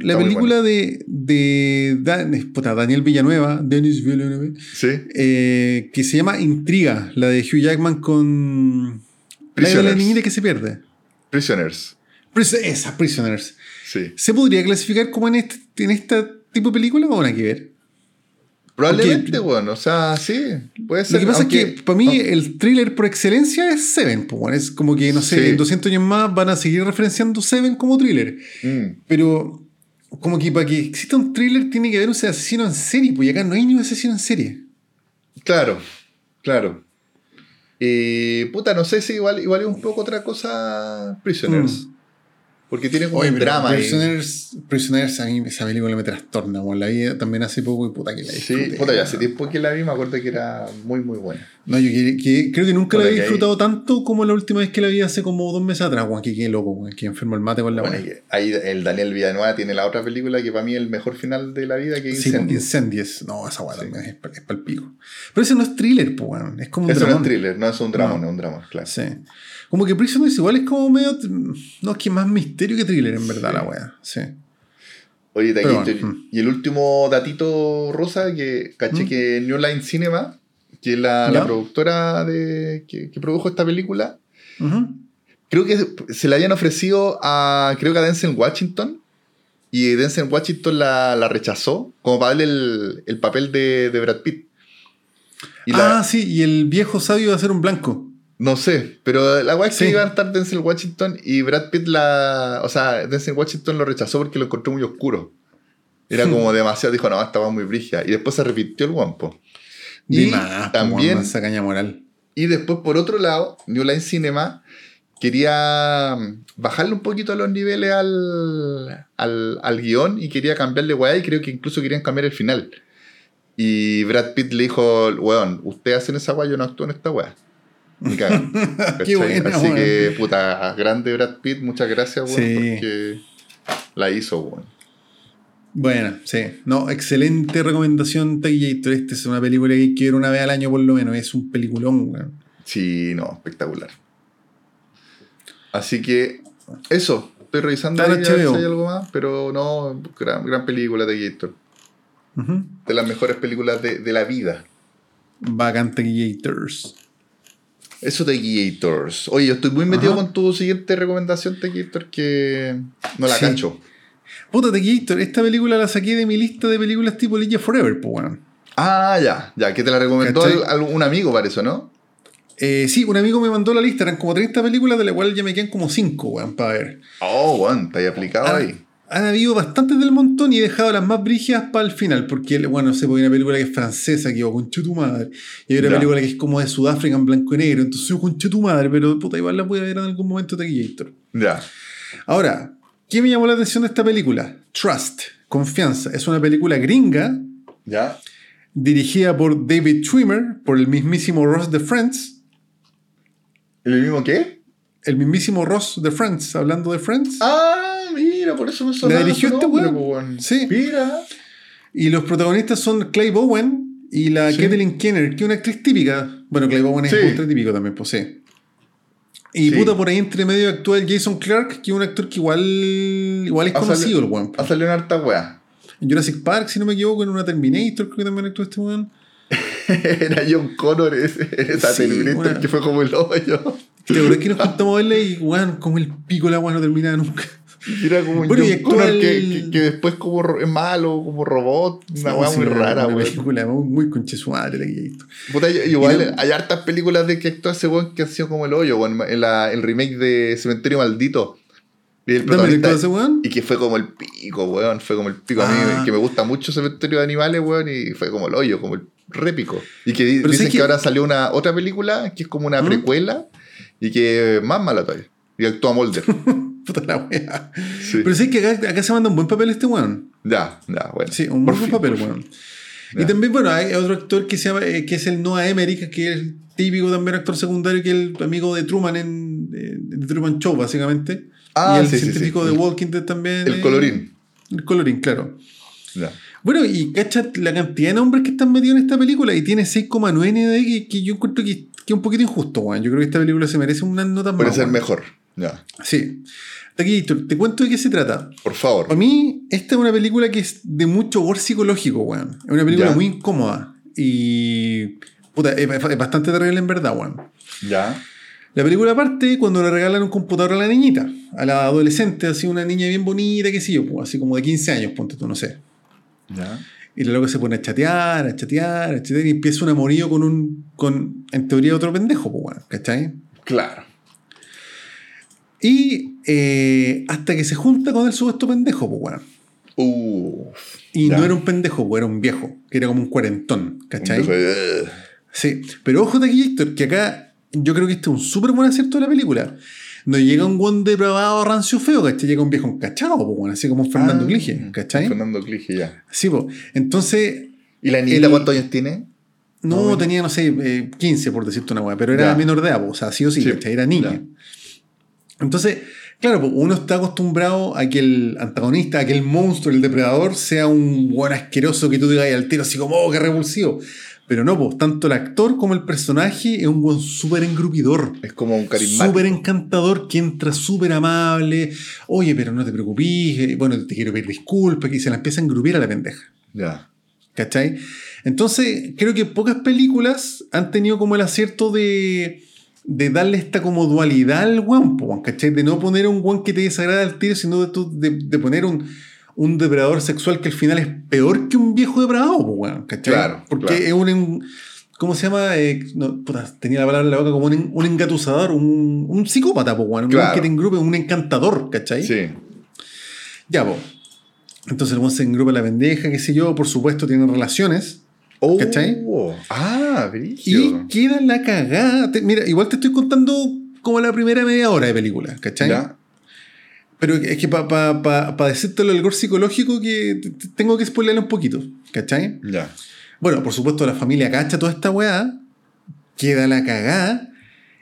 La película de, de Dan- puta, Daniel Villanueva, Denis Villanueva, Sí. eh, que se llama Intriga, la de Hugh Jackman con la de la Prisoners. niñita que se pierde. Prisoners. Pris- esa, Prisoners. Sí. ¿Se podría clasificar como en este, en este tipo de película o nada que ver? Probablemente, bueno, o sea, sí, puede ser. Lo que pasa aunque- es que para mí el thriller por excelencia es Seven. pues, bueno, es como que, no sé, Sí. en 200 años más van a seguir referenciando Seven como thriller. Mm, Pero como que para que exista un thriller tiene que haber un asesino en serie, pues y acá no hay ni un asesino en serie. Claro, claro. Eh, puta, no sé si igual, igual es un poco otra cosa Prisoners. Porque tiene como Oye, un drama. Prisoners, Prisoners, a mí esa película me trastorna, bueno, la vi también hace poco y puta que la Sí, disfruté. puta, ya hace tiempo que la vi, me acuerdo que era muy, muy buena. No, yo que- que- creo que nunca la Puta había que ahí- disfrutado tanto como la última vez que la vi hace como dos meses atrás, weón, que qué loco, weón, que enfermo el mate con la Bueno, y ahí el Daniel Villanueva tiene la otra película que para mí es el mejor final de la vida, que es Sí, Incendios. Incendies. No, esa weá Sí. también es, es palpico. Pero ese no es thriller, pues, weón. Es como un Eso no es thriller, no es un drama, No. no es un drama, claro. Sí. Como que Prisoners igual es como medio. No, es que más misterio que thriller, en verdad, Sí. la weá. Sí. Oye, bueno, mm. y el último datito rosa que caché Mm. que New Line Cinema, que es la, la productora de, que, que produjo esta película, creo que se le habían ofrecido a, creo que a Denzel Washington, y Denzel Washington la, la rechazó, como para darle el, el papel de, de Brad Pitt. Y la- Ah, sí, y el viejo sabio va a ser un blanco. No sé, pero la weá es que Sí. iba a estar Denzel Washington y Brad Pitt la. O sea, Denzel Washington lo rechazó porque lo encontró muy oscuro. Era como demasiado, dijo, no, estaba muy brígida. Y después se repitió el guampo. Y más, también, esa caña moral. y después por otro lado, New Line Cinema quería mm, bajarle un poquito los niveles al, al, al guion y quería cambiarle weá y creo que incluso querían cambiar el final. Y Brad Pitt le dijo, weón, ustedes hacen esa weá, yo no actúo en esta weá. Ni cagan. Qué buena, Así que, puta, grande Brad Pitt, muchas gracias, weón, Sí. porque la hizo, weón. Bueno, sí. No, excelente recomendación, Taquillator. Esta es una película que hay que ver una vez al año por lo menos. Es un peliculón, weón. Sí, no, espectacular. Así que, eso. Estoy revisando a ver si hay algo más, pero no, gran, gran película Gator. Ujú. De las mejores películas de, de la vida. Bacán Taquillators. Eso de Gators. Oye, yo estoy muy metido Ajá. con tu siguiente recomendación de Gator que no la Sí. cancho. Puta, Taquillator, esta película la saqué de mi lista de películas tipo Ninja Forever, pues, weón. Ah, ya, ya, que te la recomendó un amigo, parece, ¿no? Eh, sí, un amigo me mandó la lista, eran como 30 películas, de las cuales ya me quedan como 5, weón, para ver. Oh, bueno, está ahí aplicado ahí. Han habido bastantes del montón y he dejado las más brígidas para el final, porque, bueno, no sé, porque hay una película que es francesa, que va con tu madre, y hay una Ya. película que es como de Sudáfrica en blanco y negro, entonces yo con tu madre, pero puta, igual la voy a ver en algún momento Taquillator. Ya. Ahora, ¿qué me llamó la atención de esta película? Trust, Confianza. Es una película gringa Ya. dirigida por David Schwimmer, por el mismísimo Ross de Friends. ¿El mismo qué? El mismísimo Ross de Friends, hablando de Friends. Ah, mira, por eso me sonaba dirigió su este weón. Sí. Mira. Y los protagonistas son Clay Bowen y la Sí. Kathleen Kenner, que es una actriz típica. Bueno, Clay Bowen es Sí. ultra típico también, pues sí. Y Sí. puta, por ahí entre medio actúa el Jason Clark, que es un actor que igual, igual es Ha conocido el weón. Ha salido en harta weá. En Jurassic Park, si no me equivoco, en una Terminator, creo que también actuó este weón. Era John Connor ese, esa Sí, Terminator que fue como el hoyo. ¿Te acuerdas que nos juntamos a verla y, weón, como el pico la weón no terminaba nunca? Era como un Bueno, John el- que, que, que después como es malo, como robot, una No, weá sí, muy rara, una weón. película muy, conche su madre la que he visto. Puta, y- igual no- hay hartas películas de que actúa ese weón que han sido como el hoyo, weón. En la- el remake de Cementerio Maldito. Y el ¿También protagonista. ese weón? Y que fue como el pico, weón. Fue como el pico. A Ah. mí, que me gusta mucho Cementerio de Animales, weón. Y fue como el hoyo, como el répico. Y que Pero dicen ¿sabes que, ahora salió una otra película que es como una ¿Mm? precuela. Y que es más mala todavía. Y actúa Mulder. Puta la wea. Sí. Pero sí que acá, acá se manda un buen papel este weón. Ya, ya, bueno. Sí, un buen fin, papel, weón. Ya. Y también, bueno, hay otro actor que se llama, eh, que es el Noah Emmerich, que es el típico también actor secundario, que es el amigo de Truman en eh, de Truman Show, básicamente. Ah, y el sí, sí, científico sí. de Walking Dead también. El eh, colorín. El colorín, claro. Ya. Bueno, y cacha la cantidad de nombres que están metidos en esta película y tiene 6,9 de que, que yo encuentro que, que es un poquito injusto, weón. Yo creo que esta película se merece una nota más. Puede ser mejor. Ya. Sí. Te cuento de qué se trata. Por favor. Para mí, esta es una película que es de mucho horror psicológico, weón. Es una película Ya. muy incómoda. Y. Puta, es, es bastante terrible en verdad, weón. Ya. La película parte cuando le regalan un computador a la niñita, a la adolescente, así una niña bien bonita, qué sé yo, pues, así como de 15 años, ponte tú, no sé. Ya. Y la loca se pone a chatear, a chatear, a chatear y empieza un amorío con un, con, en teoría, otro pendejo, pues, weón, ¿cachai? Claro. Y eh, hasta que se junta con el supuesto pendejo, pues, weón. Uf. Y Ya. no era un pendejo, pues, era un viejo, que era como un cuarentón, ¿cachai? Entonces, Sí, pero ojo de aquí, Héctor, que acá yo creo que este es un súper buen acierto de la película. No llega un buen depravado rancio feo, ¿cachai? Llega un viejo encachado, pues, bueno, así como Fernando ah, Clige, ¿cachai? Fernando Clige, ya. Sí, pues. Entonces, ¿Y la niñita El- cuántos años tiene? no tenía, no sé, eh, 15, por decirte una weá, pero era Ya. menor de edad, pues, o sea, sí o sí, Sí, ¿cachai? Era niña. ya. Entonces, claro, pues, uno está acostumbrado a que el antagonista, a que el monstruo, el depredador, sea un buen asqueroso que tú digas al tiro así como, oh, qué repulsivo. Pero no, pues, tanto el actor como el personaje es un buen súper engrupidor. Es como un carismático. Súper encantador, que entra súper amable. Oye, pero no te preocupes. eh, Bueno, te quiero pedir disculpas. Que se la empieza a engrupir a la pendeja. Ya. ¿Cachai? Entonces, creo que pocas películas han tenido como el acierto de, de darle esta como dualidad al po, ¿cachai? De no poner un guan que te desagrada al tiro, sino de, de, de poner un, un depredador sexual que al final es peor que un viejo depredado, weón, ¿cachai? Claro, Porque claro. es un, ¿Cómo se llama? Eh, no, puta, tenía la palabra en la boca como un, un engatusador, un, un psicópata, po, weón, un weón Claro. que te engrupe, un encantador, ¿cachai? Sí. Ya, po. Entonces el weón se engrupa la pendeja, qué sé yo, por supuesto tienen relaciones. Oh, ¿Cachai? Ah, Y brillo. queda la cagada. Te- mira, igual te estoy contando como la primera media hora de película, ¿cachai? Ya. Pero es que para pa, pa, pa decírtelo el gore psicológico que tengo que spoilerle un poquito, ¿cachai? Ya. Bueno, por supuesto la familia cacha toda esta weá, queda la cagada,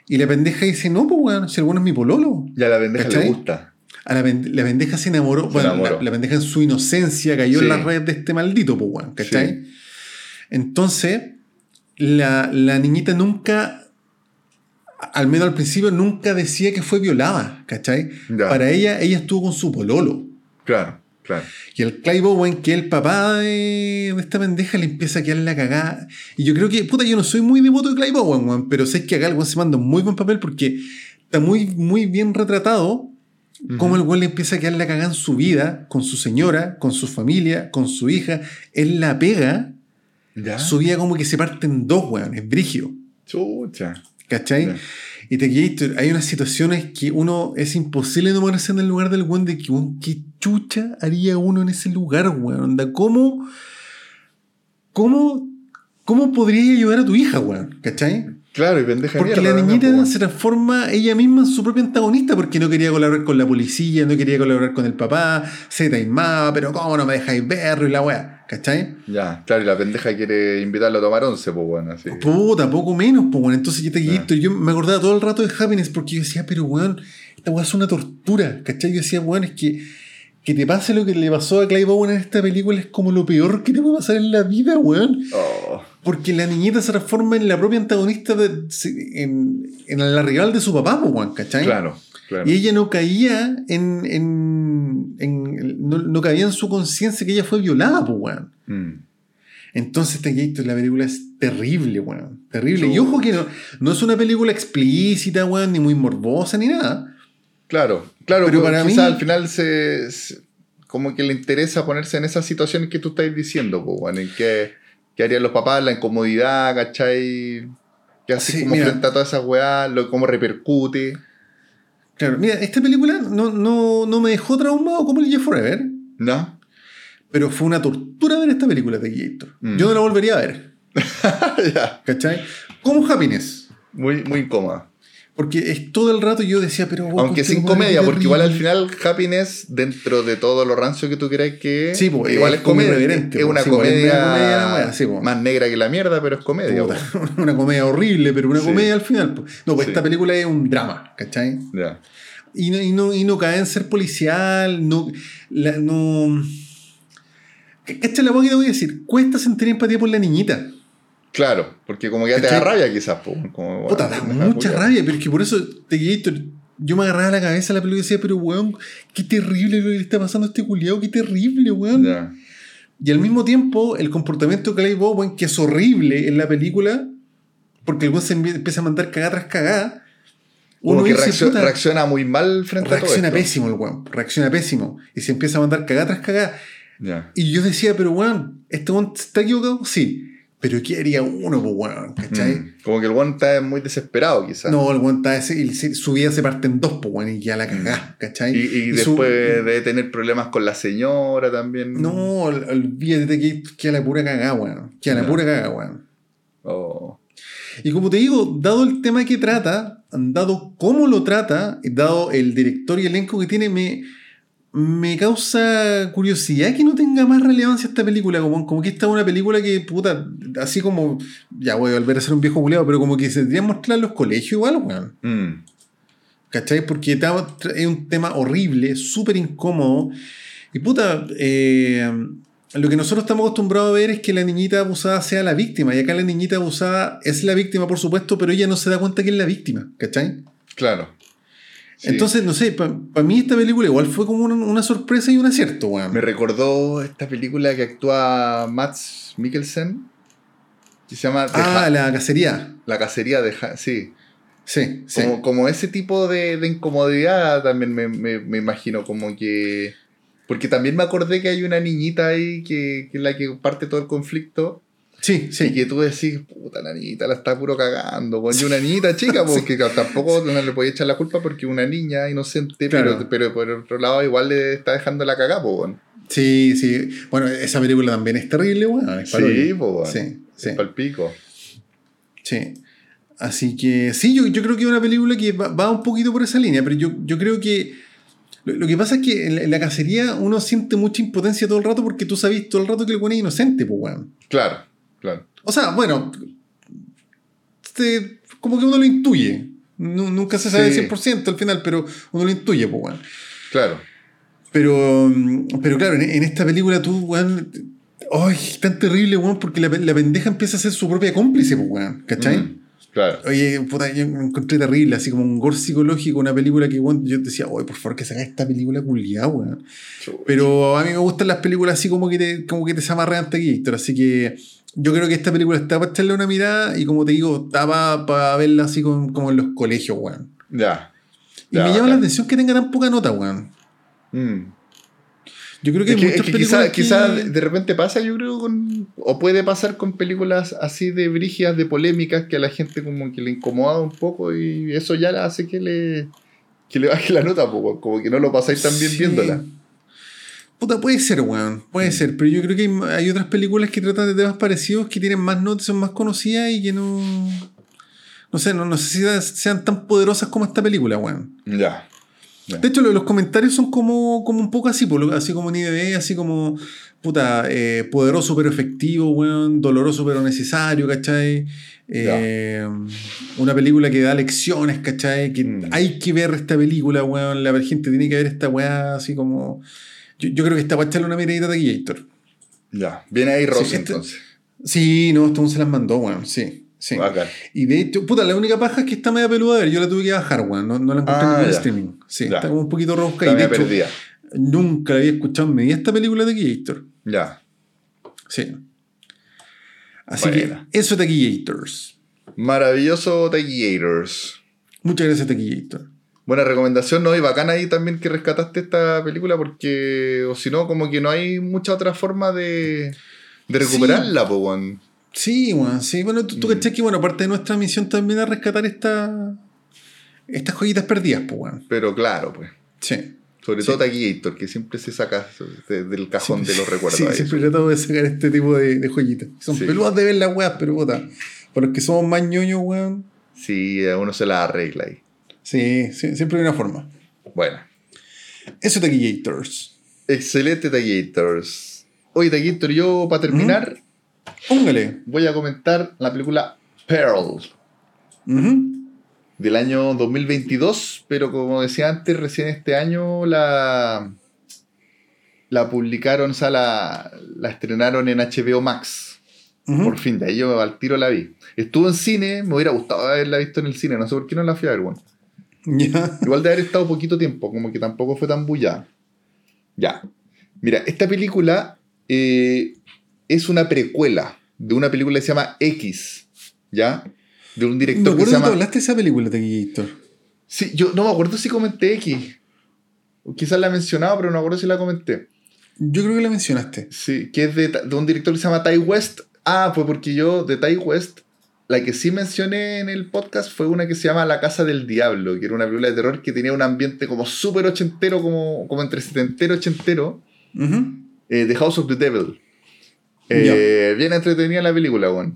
y la pendeja dice, no, pues weón, si el bueno es mi pololo. Ya a la pendeja ¿Cachai? le gusta. A la, la pendeja se enamoró, Se bueno, enamoró. La, la pendeja en su inocencia cayó Sí. en las redes de este maldito, pues weón, ¿cachai? Entonces, la, la niñita nunca, al menos al principio, nunca decía que fue violada, ¿cachai? Ya. Para ella, ella estuvo con su pololo. Claro, claro. Y el Clive Owen, que es el papá de, esta pendeja, le empieza a quedar la cagada. Y yo creo que, puta, yo no soy muy devoto de Clive Owen, weón, pero sé que acá el weón se manda un muy buen papel porque está muy, muy bien retratado cómo el weón le empieza a quedar la cagada en su vida, con su señora, con su familia, con su hija. Él la pega, Ya. su vida como que se parte en dos, weón, es brigio. Chucha. ¿Cachai? Ya. Y te hay unas situaciones que uno es imposible no ponerse en el lugar del weón de que, ¿qué chucha haría uno en ese lugar, weón? ¿cómo, cómo, cómo podría ayudar a tu hija, weón? ¿Cachai? Claro, y pendeja de Porque mierda la niñita se transforma ella misma en su propia antagonista porque no quería colaborar con la policía, no quería colaborar con el papá, se taimaba, pero ¿cómo no me dejáis verlo y la weá? ¿Cachai? Ya, claro, y la pendeja quiere invitarlo a tomar once, pues bueno, así. Puta, poco menos, pues bueno. Entonces yo te quito. Yo me acordaba todo el rato de Happiness porque yo decía, pero weón, esta weá es una tortura. ¿Cachai? Yo decía, weón, es que que te pase lo que le pasó a Clive Owen en esta película es como lo peor que te puede pasar en la vida, weón. Oh, Porque la niñita se transforma en la propia antagonista, de, en, en la rival de su papá, weón, ¿cachai? claro, claro. Y ella no caía en. en, en- no, no caía en su conciencia que ella fue violada, weón. Mm. Entonces, este Gator, la película es terrible, weón. Terrible. Y ojo que no, no es una película explícita, weón, ni muy morbosa, ni nada. Claro, claro, Pero para mí- al final se, se- como que le interesa ponerse en esas situaciones que tú estás diciendo, bueno, en que, que harían los papás, la incomodidad, ¿cachai? Que así Sí, como mira. frente a todas esas weas, lo, cómo repercute. Claro, mira, esta película no, no, no me dejó traumado como el Jeff Forever, ¿No? pero fue una tortura ver esta película de Gator. Mm. Yo no la volvería a ver. ¿cachai? Como Happiness. Muy, muy incómoda. Porque es todo el rato yo decía, pero. weón, Aunque sin es comedia, porque igual al final Happiness, dentro de todo lo rancio que tú crees que es, Sí, pues, igual es es comedia. Es pues, una sí, pues, es comedia, comedia más negra que la mierda, pero es comedia. Puta, una comedia horrible, pero una Sí. comedia al final. pues. No, pues esta película es un drama, ¿cachai? Ya. Y no, y no, y no cae en ser policial, no. La, no ¿Cachai la voz que te voy a decir? Cuesta sentir empatía por la niñita. Claro, porque como que ya te da rabia quizás. pues, Como, Puta, da mucha rabia, pero es que por eso te Gator, yo me agarraba la cabeza a la película y decía, pero weón, qué terrible lo que le está pasando a este culiado, qué terrible, weón. Ya. Y al mismo tiempo, el comportamiento de Clive Owen, que es horrible en la película, porque el weón se empie- empieza a mandar cagada tras cagada. Como Uno que dice, reacciona, puta, reacciona muy mal frente reacciona a todo esto. pésimo el weón, reacciona pésimo. Y se empieza a mandar cagada tras cagada. Ya. Y yo decía, pero weón, ¿este weón está equivocado? Sí. Pero ¿qué haría uno, pues weón? ¿Cachai? Mm. Como que el one está muy desesperado quizás. No, el weón está ese, y se- su vida se parte en dos, pues weón, y ya la ¿cachai? Mm. Y, y su- después debe tener problemas con la señora también. No, ol- olvídate que, que a la pura cagá, weón. Que a la Ya. pura cagá, weón. Oh. Y como te digo, dado el tema que trata, dado cómo lo trata, y dado el director y elenco que tiene, me, me causa curiosidad que no tenga más relevancia esta película. Como, como que esta es una película que, puta, así como, ya voy a volver a ser un viejo culeado, pero como que se que mostrar los colegios igual, weón. Mm. ¿Cachai? Porque es un tema horrible, súper incómodo. Y puta, eh, lo que nosotros estamos acostumbrados a ver es que la niñita abusada sea la víctima. Y acá la niñita abusada es la víctima, por supuesto, pero ella no se da cuenta que es la víctima. ¿Cachai? Claro. Sí. Entonces, no sé, para mí esta película igual fue como una, una sorpresa y un acierto, weón. Me recordó esta película que actúa Mats Mikkelsen. Que se llama The Ah, Ha- la cacería. la cacería de Ha- Sí. Sí, sí. Como, como ese tipo de, de incomodidad también me, me- me imagino como que... Porque también me acordé que hay una niñita ahí que, que es la que parte todo el conflicto. Sí, Y sí. que tú decís, puta, la niñita la está puro cagando. weón. Y una niñita chica, Sí. porque tampoco no le podía echar la culpa porque una niña inocente, Claro. pero, pero por otro lado igual le está dejando la cagada, weón. Sí, sí. Bueno, esa película también es terrible, weón. es Sí, pues, bueno. Sí, sí. Es palpico. Sí. Así que sí, yo, yo creo que es una película que va, va un poquito por esa línea, pero yo, yo creo que lo, lo que pasa es que en la, en la cacería uno siente mucha impotencia todo el rato porque tú sabes todo el rato que el weón es inocente, pues weón. Claro, claro. O sea, bueno, este, como que uno lo intuye. Nu- nunca se sabe Sí. 100% al final, pero uno lo intuye, pues weón. Claro. Pero, pero claro, en, en esta película tú, weón. Ay, tan terrible, weón, porque la, la pendeja empieza a ser su propia cómplice, pues, weón. ¿Cachai? Mm, claro. Oye, puta, yo me encontré terrible, así como un gore psicológico, una película que, weón, yo decía, oye, por favor, que saca esta película culiada, weón. Pero a mí me gustan las películas así como que te, como que te zamarrean Héctor, así que yo creo que esta película está para echarle una mirada y como te digo, está para verla así como, como en los colegios, weón. Ya. Y Ya, me llama la atención que tenga tan poca nota, weón. Mm. Yo creo que Es que, muchas es que películas quizá, que- quizá de repente pasa, yo creo, con, o puede pasar con películas así de brígidas, de polémicas, que a la gente como que le incomoda un poco y eso ya la hace que le, que le baje la nota, como que no lo pasáis tan bien Sí. viéndola. Puta, puede ser, weón. Puede Mm. ser, pero yo creo que hay, hay otras películas que tratan de temas parecidos, que tienen más notas, son más conocidas y que no. No sé, no, no sé si sean tan poderosas como esta película, weón. Ya. ya. De hecho, lo- los comentarios son como, como un poco así, lo- así como en IDB, así como, puta, eh, poderoso pero efectivo, weón, doloroso pero necesario, ¿cachai? Eh, una película que da lecciones, ¿cachai? Que Mm. hay que ver esta película, weón, la gente tiene que ver esta weá, así como... Yo, yo creo que está para echarle una miradita de Gator. Ya. Viene ahí Rossi Sí, este- entonces. Sí, no, esto se las mandó, weón, sí. Sí. Bacán. Y de hecho, puta, la única paja es que está media peluda. A ver, yo la tuve que bajar, weón. No, no la encontré Ah, en ya. streaming. Sí, Ya. está como un poquito. Está Y de hecho, perdida. Nunca la había escuchado en mi esta película de Taquillator. Ya. Sí. Así que eso Taquillators. Maravilloso Taquiators. Muchas gracias Taquillator. Buena recomendación, ¿no? Y bacán ahí también que rescataste esta película porque, o si no, como que no hay mucha otra forma de, de recuperarla, po, weón. Sí, weón. Sí, bueno, tú, tú Mm. que, bueno, parte de nuestra misión también es rescatar esta, estas joyitas perdidas, pues, weón. Pero claro, pues. Sí. Sobre Sí. todo Taquillator, que siempre se saca de- del cajón de los recuerdos. Sí, ahí. siempre trato de sacar este tipo de, de joyitas. Son Sí. peludas de ver las weas, pero puta. Para los que somos más ñoños, weón. Sí, uno se la arregla ahí. Sí, sí, siempre hay una forma. Bueno, Eso Taquillators. excelente Taquillators. Oye, Taquillator, yo para terminar Póngale. voy a comentar la película Pearl Ujú. del año 2022, pero como decía antes, recién este año la, la publicaron, o sea, la, la estrenaron en HBO Max. Ujú. Por fin, de ahí yo al tiro la vi. Estuvo en cine, me hubiera gustado haberla visto en el cine, no sé por qué no la fui a ver, bueno. Igual de haber estado poquito tiempo, como que tampoco fue tan bullada. Ya. Mira, esta película eh, es una precuela de una película que se llama X, ¿ya? De un director que acuerdo se que llama... hablaste de esa película, Taquillator. Sí, yo no me acuerdo si comenté X. Quizás la he mencionado, pero no me acuerdo si la comenté. Yo creo que la mencionaste. Sí, que es de, de un director que se llama Ty West. Ah, fue porque yo de Ty West, la que sí mencioné en el podcast fue una que se llama La Casa del Diablo, que era una película de terror que tenía un ambiente como súper ochentero, como, como entre setentero y ochentero. Ujú. eh, The House of the Devil. Eh, Bien entretenida la película, weón.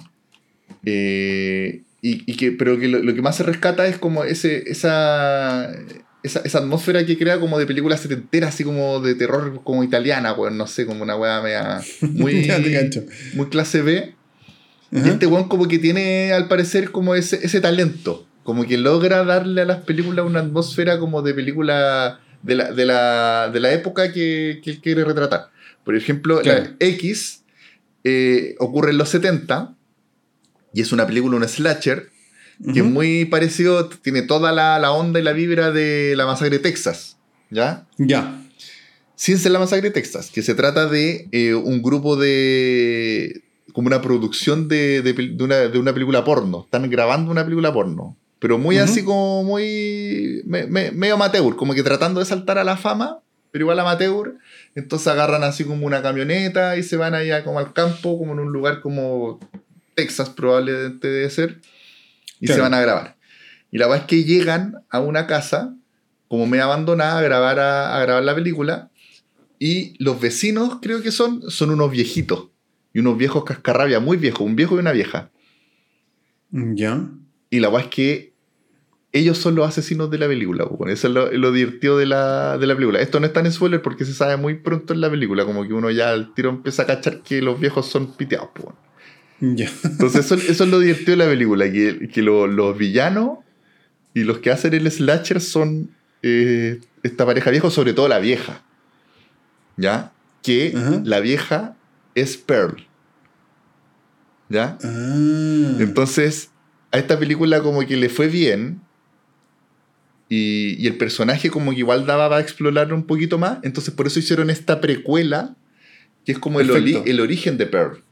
Eh, y, y que, pero que lo, lo que más se rescata es como ese, esa, esa, esa atmósfera que crea como de película setentera, así como de terror como italiana, weón. No sé, como una weá media muy, muy clase B. Y Ajá. este weón como que tiene al parecer como ese, ese talento. Como que logra darle a las películas una atmósfera como de película de la, de la, de la época que, que él quiere retratar. Por ejemplo, Claro. la X eh, ocurre en los 70 y es una película, un slasher, que es muy parecido, tiene toda la, la onda y la vibra de la masacre de Texas. ¿Ya? Ya. Sin ser la masacre de Texas, que se trata de eh, un grupo de. Como una producción de, de pel- de una, de una película porno. Están grabando una película porno. Pero muy así como muy. me- me- medio amateur, como que tratando de saltar a la fama, pero igual amateur. Entonces agarran así como una camioneta y se van allá como al campo, como en un lugar como Texas, probablemente debe ser. Y se van a grabar. Y la verdad es que llegan a una casa, como medio abandonada, a grabar, a, a grabar la película. Y los vecinos, creo que son, son unos viejitos. Y unos viejos cascarrabia, muy viejos, un viejo y una vieja. Ya. Y la weá es que ellos son los asesinos de la película, weón. Eso es lo, lo divertido de la, de la película. Esto no es tan spoiler porque se sabe muy pronto en la película, como que uno ya al tiro empieza a cachar que los viejos son piteados, weón. Ya. Entonces eso, eso es lo divertido de la película, que, que lo- los villanos y los que hacen el slasher son eh, esta pareja vieja, sobre todo la vieja. ¿Ya? Que la vieja es Pearl. ¿Ya? Ah. Entonces, a esta película como que le fue bien. Y, y el personaje como que igual daba para explorarlo un poquito más. Entonces por eso hicieron esta precuela, que es como el, origen de Pearl.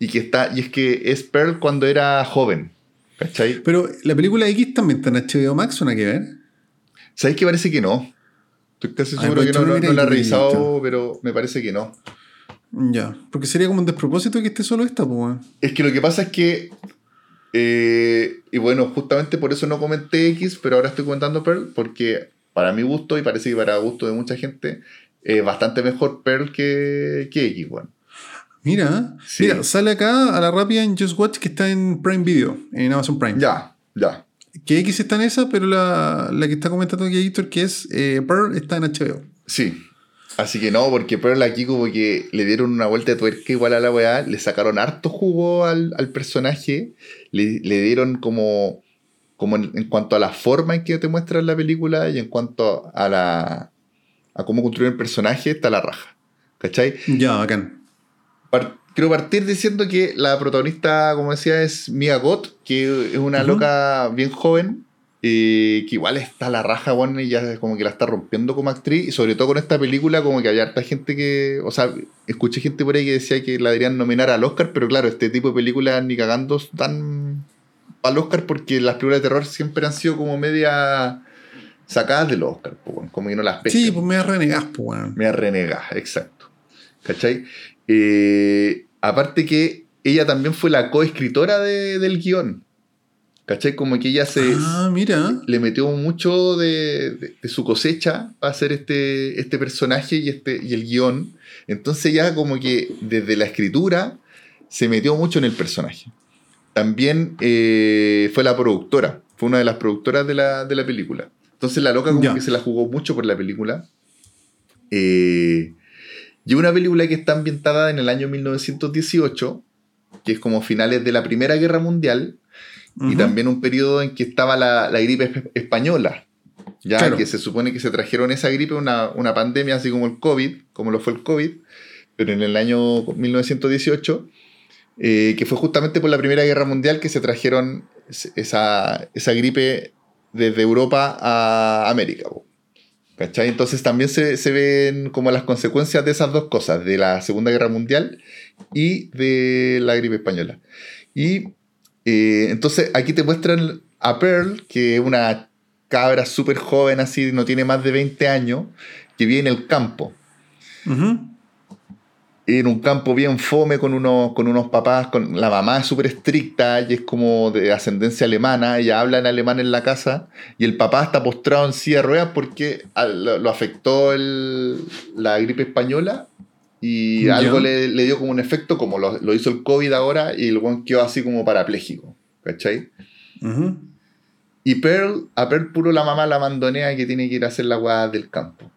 Y que está, y es que es Pearl cuando era joven. ¿Cachai? Pero la película X también está en HBO Max, ¿o nada que ver? ¿Sabéis que parece que no? Estoy casi seguro pues, que no, no- no la he revisado, pero me parece que no. Ya. Porque sería como un despropósito que esté solo esta, pues. Es que lo que pasa es que. eh, y bueno, justamente por eso no comenté X, pero ahora estoy comentando Pearl, porque para mi gusto, y parece que para gusto de mucha gente, es bastante mejor Pearl que, que X, bueno. Mira, Sí. mira, sale acá a la rápida en Just Watch que está en Prime Video, en Amazon Prime. Ya, ya. Que X está en esa, pero la, la que está comentando aquí Héctor, que es eh, Pearl, está en HBO. Sí. Así que no, porque Pearl aquí como que le dieron una vuelta de tuerca igual a la weá, le sacaron harto jugo al, al personaje, le, le dieron como, como en, en cuanto a la forma en que te muestran la película y en cuanto a la a cómo construir el personaje, está la raja. ¿Cachai? Ya, bacán. Par- quiero partir diciendo que la protagonista, como decía, es Mia Goth, que es una loca bien joven, eh, que igual está la raja, bueno, y ya como que la está rompiendo como actriz, y sobre todo con esta película, como que había harta gente que, o sea, escuché gente por ahí que decía que la deberían nominar al Oscar, pero claro, este tipo de películas ni cagando dan al Oscar porque las películas de terror siempre han sido como media sacadas del Oscar, po, weón, como que no las pescan. Sí, pues me renegas, pues, weón. Me renega, exacto. ¿Cachai? Eh, aparte que ella también fue la coescritora de, del guion. ¿Cachai? Como que ella se Ah, mira. le metió mucho de, de- de su cosecha para hacer este, este personaje y, este, y el guion. Entonces ya como que desde la escritura se metió mucho en el personaje. También eh, fue la productora, fue una de las productoras de la, de la película. Entonces la loca como Ya. que se la jugó mucho por la película. Eh, y una película que está ambientada en el año 1918, que es como finales de la Primera Guerra Mundial, y Ujú. también un periodo en que estaba la, la gripe esp- española. Ya Claro. que se supone que se trajeron esa gripe, una, una pandemia así como el COVID, como lo fue el COVID, pero en el año 1918, eh, que fue justamente por la Primera Guerra Mundial que se trajeron es- esa, esa gripe desde Europa a América. ¿Cachai? Entonces también se, se ven como las consecuencias de esas dos cosas, de la Segunda Guerra Mundial y de la gripe española. Y eh, entonces aquí te muestran a Pearl, que es una cabra súper joven, así, no tiene más de 20 años, que vive en el campo. En un campo bien fome con unos, con unos papás, con, la mamá es súper estricta y es como de ascendencia alemana, ella habla en alemán en la casa y el papá está postrado en silla de ruedas porque a- lo, lo afectó el- la gripe española y Ya. algo le, le dio como un efecto como lo, lo hizo el COVID ahora y el buen quedó así como parapléjico, ¿cachai? Ujú. Y Pearl, a Pearl puro la mamá la abandonea que tiene que ir a hacer la guada del campo.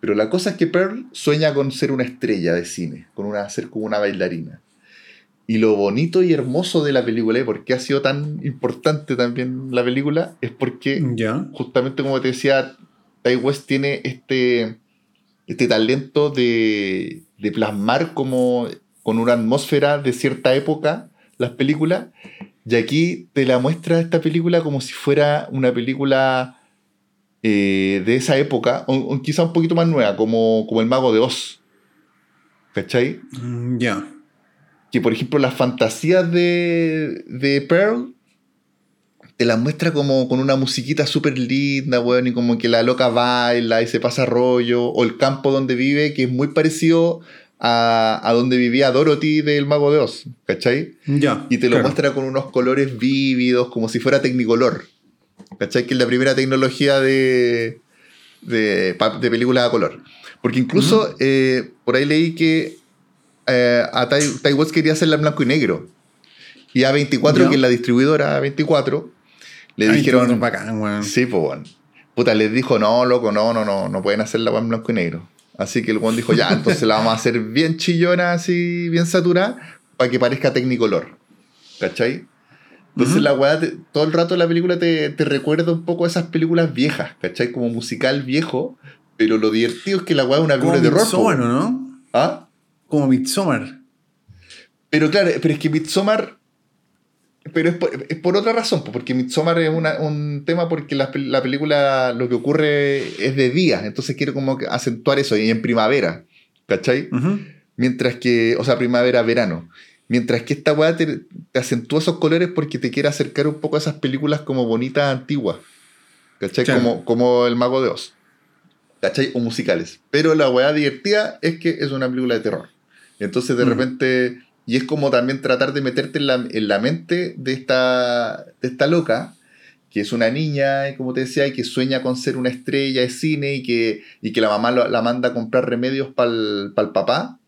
Pero la cosa es que Pearl sueña con ser una estrella de cine, con una, ser como una bailarina. Y lo bonito y hermoso de la película, y por qué ha sido tan importante también la película, es porque Ya. justamente como te decía, Ty West tiene este, este talento de, de plasmar como con una atmósfera de cierta época las películas. Y aquí te la muestra esta película como si fuera una película eh, de esa época, o, o quizá un poquito más nueva, como, como El Mago de Oz. ¿Cachai? Mm, Ya. que por ejemplo las fantasías de, de Pearl te las muestra como con una musiquita súper linda, weón, y como que la loca baila y se pasa rollo, o el campo donde vive, que es muy parecido a, a donde vivía Dorothy del Mago de Oz, ¿cachai? Ya. Y te lo claro. muestra con unos colores vívidos, como si fuera Tecnicolor, ¿cachai? Que es la primera tecnología de, de, de películas a color. Porque incluso eh, por ahí leí que eh, a Ty, Ty West quería hacerla en blanco y negro. Y A24, Ya. que es la distribuidora A24, le Ay, dijeron... bacán, weón. Sí, pues bueno. Puta, les dijo, no, loco, no, no, no, no pueden hacerla en blanco y negro. Así que el weón dijo, ya, entonces la vamos a hacer bien chillona, así, bien saturada, para que parezca Technicolor. ¿Cachai? Entonces la weá, te- todo el rato la película te, te recuerda un poco a esas películas viejas, ¿cachai? Como musical viejo, pero lo divertido es que la weá es una Como película de terror. weón. ¿no? ¿Ah? Como Midsommar. Pero claro, pero es que Midsommar. Pero es por, es por otra razón, po, porque Midsommar es una- un tema porque la, pel- la película lo que ocurre es de día, entonces quiere como acentuar eso, y en primavera, ¿cachai? Mientras que, o sea, primavera, verano. Mientras que esta weá te, te acentúa esos colores porque te quiere acercar un poco a esas películas como bonitas antiguas, ¿cachai? Claro. Como, como El Mago de Oz, ¿cachai? O musicales. Pero la weá divertida es que es una película de terror. Entonces, de Mm. repente, y es como también tratar de meterte en la, en la mente de esta, de esta loca, que es una niña, como te decía, y que sueña con ser una estrella de cine y que, y que la mamá lo- la manda a comprar remedios para el papá.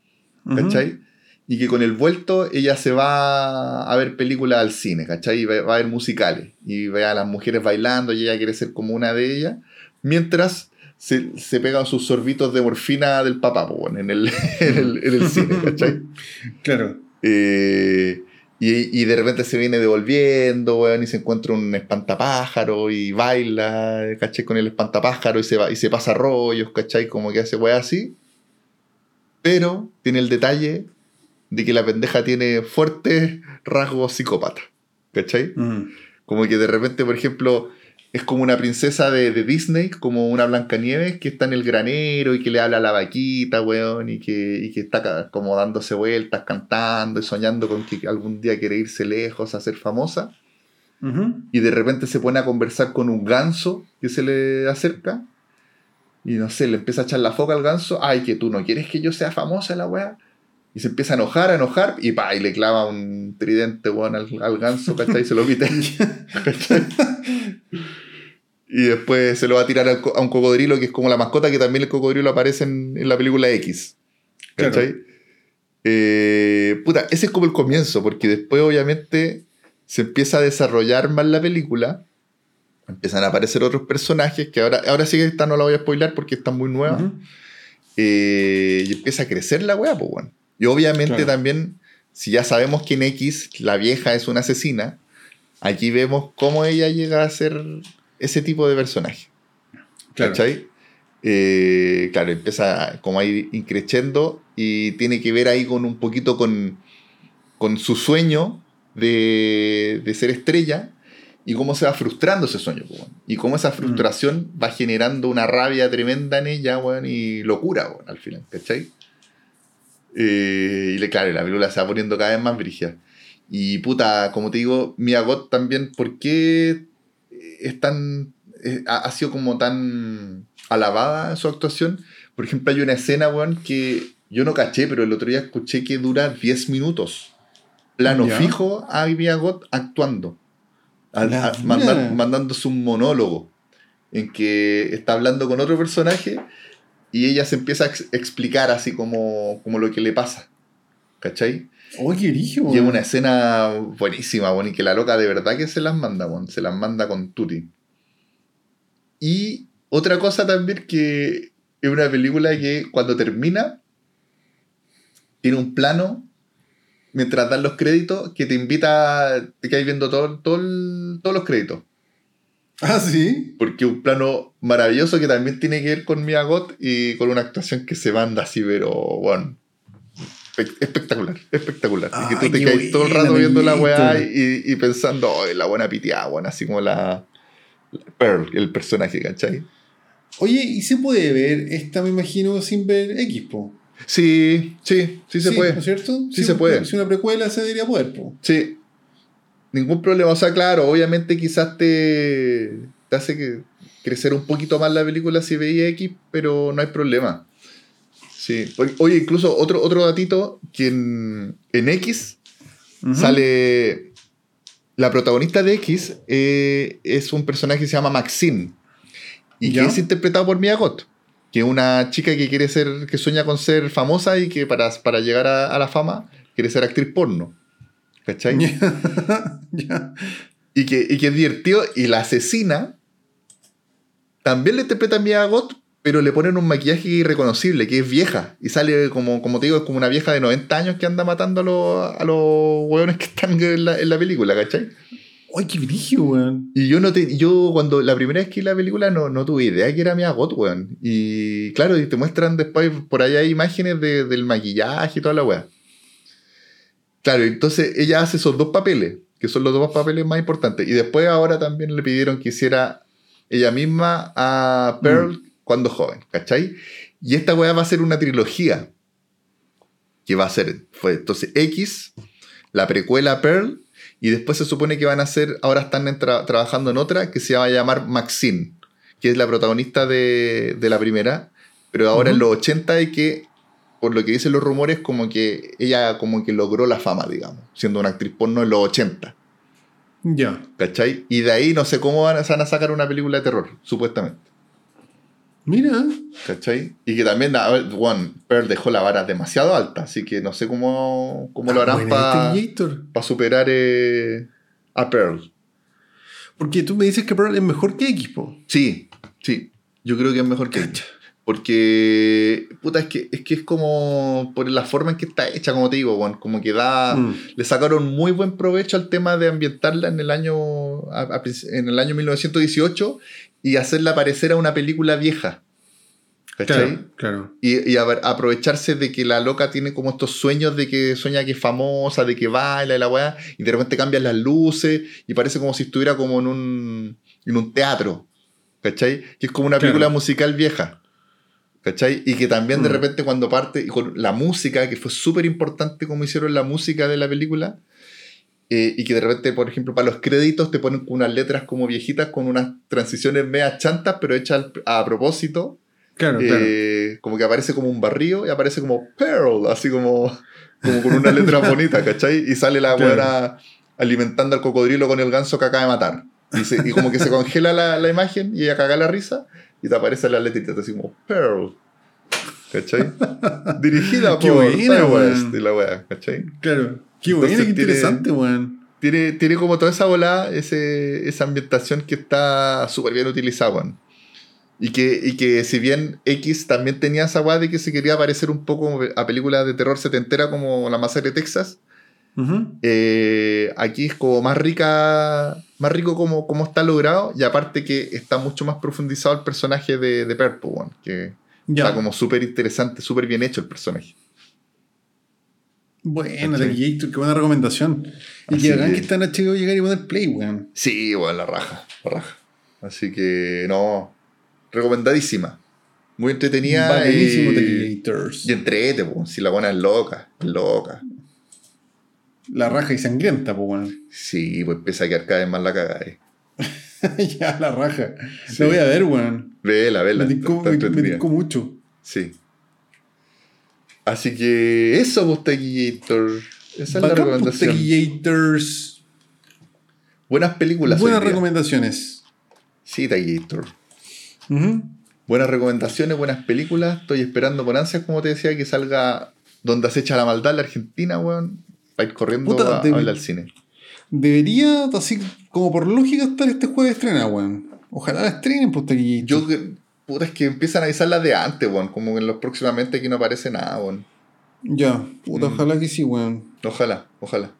¿cachai? Y que con el vuelto ella se va a ver películas al cine, ¿cachai? Y va, va a ver musicales. Y ve a las mujeres bailando y ella quiere ser como una de ellas. Mientras se, se pegan sus sorbitos de morfina del papá, en, el, en, el, en el cine, ¿cachai? Claro. Eh, y, y de repente se viene devolviendo, weón, y se encuentra un espantapájaro y baila, ¿cachai? Con el espantapájaro y se, va, y se pasa rollos, ¿cachai? Como que hace weá así. Pero tiene el detalle de que la pendeja tiene fuertes rasgos psicópatas, ¿cachai? Mm. Como que de repente, por ejemplo, es como una princesa de, de Disney, como una Blancanieves que está en el granero y que le habla a la vaquita, weón, y que, y que está como dándose vueltas, cantando y soñando con que algún día quiere irse lejos a ser famosa. Y de repente se pone a conversar con un ganso que se le acerca. Y no sé, le empieza a echar la foca al ganso. Ay, que tú no quieres que yo sea famosa, la weá. Y se empieza a enojar, a enojar. Y pa, y le clava un tridente, weón, al, al ganso, ¿cachai? Y se lo. ¿cachai? Y después se lo va a tirar al a un cocodrilo que es como la mascota, que también el cocodrilo aparece en, en la película X. ¿Cachai? Eh, puta, ese es como el comienzo, porque después obviamente se empieza a desarrollar más la película. Empiezan a aparecer otros personajes que ahora, ahora sí que esta no la voy a spoilar porque está muy nueva. Eh, y empieza a crecer la weá, pues bueno. Y obviamente Claro. también, si ya sabemos que en X la vieja es una asesina, aquí vemos cómo ella llega a ser ese tipo de personaje. Claro. ¿Cachai? Eh, claro, empieza como a ir increciendo y tiene que ver ahí con un poquito con, con su sueño de, de ser estrella y cómo se va frustrando ese sueño. Y cómo esa frustración va generando una rabia tremenda en ella weón, y locura al final, ¿cachai? Eh, y le, claro, la película se va poniendo cada vez más brígida. Y puta, como te digo, Mia Goth también, ¿por qué es tan. eh, ha, ha sido como tan alabada su actuación? Por ejemplo, hay una escena, weón, que yo no caché, pero el otro día escuché que dura 10 minutos. Plano Ya. fijo a Mia Goth actuando. Al- a- manda- mandándose un monólogo en que está hablando con otro personaje y ella se empieza a ex- explicar así como, como lo que le pasa. ¿Cachai? Oye, qué brillo, Y es una escena buenísima, bueno, y que la loca de verdad que se las manda, bueno, se las manda con Tuti. Y otra cosa también que es una película que cuando termina tiene un plano mientras dan los créditos que te invita, te quedas viendo todo, todo el- todos los créditos. Ah, sí. Porque un plano maravilloso que también tiene que ver con Mia Goth y con una actuación que se manda así, pero bueno. espe- Espectacular, espectacular. y que tú te quedas todo el rato viendo la weá y, y pensando, oh, la buena piteada, bueno, así como la, la Pearl, el personaje, ¿cachai? Oye, ¿y se puede ver esta, me imagino, sin ver X, po? Sí, sí, sí se ¿No puede. es cierto? Sí se puede. Si una precuela se debería poder, po. Sí. Ningún problema. O sea, claro, obviamente quizás te, te hace que crecer un poquito más la película si veía X, pero no hay problema. Sí. Oye, incluso otro, otro datito, que en, en X sale... La protagonista de X eh, es un personaje que se llama Maxine. Y ¿Ya? que es interpretado por Mia Goth. Que es una chica que quiere ser, que sueña con ser famosa y que para, para llegar a, a la fama quiere ser actriz porno. ¿Cachai? Y que, y que es divertido. Y la asesina también le interpreta a Mia Goth, pero le ponen un maquillaje irreconocible, que es vieja. Y sale como, como te digo, es como una vieja de 90 años que anda matando a los, a los hueones que están en la, en la película, ¿cachai? Ay, qué brillo, weón. Y yo no te, yo cuando la primera vez que vi la película no, no tuve idea que era Mia Goth, weón. Y claro, y te muestran después, por allá hay imágenes de- del maquillaje y toda la weá. Claro, entonces ella hace esos dos papeles, que son los dos papeles más importantes. Y después ahora también le pidieron que hiciera ella misma a Pearl cuando joven, ¿cachai? Y esta weá va a ser una trilogía. Que va a ser, fue entonces X, la precuela Pearl, y después se supone que van a hacer, ahora están tra- trabajando en otra que se va a llamar Maxine, que es la protagonista de, de la primera, pero ahora en los 80 y que, por lo que dicen los rumores, como que ella como que logró la fama, digamos, siendo una actriz porno en los 80, Ya. ¿cachai? Y de ahí no sé cómo van a, se van a sacar una película de terror, supuestamente. Mira. ¿Cachai? Y que también, a ver, bueno, Pearl dejó la vara demasiado alta, así que no sé cómo, cómo lo Ah, harán para Terminator. superar eh, a Pearl. Porque tú me dices que Pearl es mejor que X, po. Sí, sí. Yo creo que es mejor que Cacha. Porque, puta, es que, es que es como por la forma en que está hecha, como te digo, weón, como que da, Mm. le sacaron muy buen provecho al tema de ambientarla en el año, a- a princi- en el año 1918 y hacerla parecer a una película vieja. ¿Cachai? Claro, claro. Y, y a ver, aprovecharse de que la loca tiene como estos sueños de que sueña que es famosa, de que baila y la weá, y de repente cambian las luces y parece como si estuviera como en un, en un teatro, ¿cachai? Que es como una Claro. película musical vieja, ¿cachai? Y que también de Mm. repente cuando parte, y con la música, que fue súper importante como hicieron la música de la película, eh, y que de repente, por ejemplo, para los créditos te ponen unas letras como viejitas con unas transiciones medias chantas, pero hechas a propósito. Claro, claro. Eh, como que aparece como un barrio y aparece como Pearl, así como, como con una letra bonita, ¿cachai? Y sale la Claro. buena alimentando al cocodrilo con el ganso que acaba de matar. Y, se- y como que se congela la, la imagen y ella caga la risa y te aparece la letrita así como Pearl. ¿Cachai? Dirigida por buena. West y la wea, ¿cachai? Claro. Qué Entonces bueno, qué tiene- interesante, weón. Tiene, tiene como toda esa bola, ese, esa ambientación que está súper bien utilizada, weón. Y que, y que si bien X también tenía esa weá de que se quería parecer un poco a películas de terror setentera como La Masacre de Texas, Eh, aquí es como más rica, más rico como, como está logrado y aparte que está mucho más profundizado el personaje de, de Purple, weón, que está como súper interesante, súper bien hecho el personaje. Buena, ¿Cachai? Terminator, qué buena recomendación. Y Así que hagan que- que está en HBO llegar y poner play, weón. Sí, weón, la raja, la raja. Así que, no, recomendadísima. Muy entretenida y, y entrete, si la buena es loca, es loca. La raja y sangrienta, pues, weón. Sí, pues empieza a quedar cada vez más la cagada. eh. ya, la raja. Sí. La voy a ver, weón. Vela, vela, Me está me- me mucho. Sí. Así que eso, pues, Taquillator. Esa es la pues, recomendación. Buenas películas. Buenas recomendaciones. Sí, Taquillator. Ujú. Buenas recomendaciones, buenas películas. Estoy esperando con ansias, como te decía, que salga Donde acecha la maldad, la Argentina, weón. Para ir corriendo Puta, a, de- a verla al cine. Debería, así como por lógica, estar este jueves estrenada, weón. Ojalá la estrenen, pues, Terminator. Yo, que- puta, es que empiezan a avisarlas de antes, weón. Como que en los próximamente aquí no aparece nada, weón. Ya, puta, Mm. ojalá que sí, weón. Ojalá, ojalá.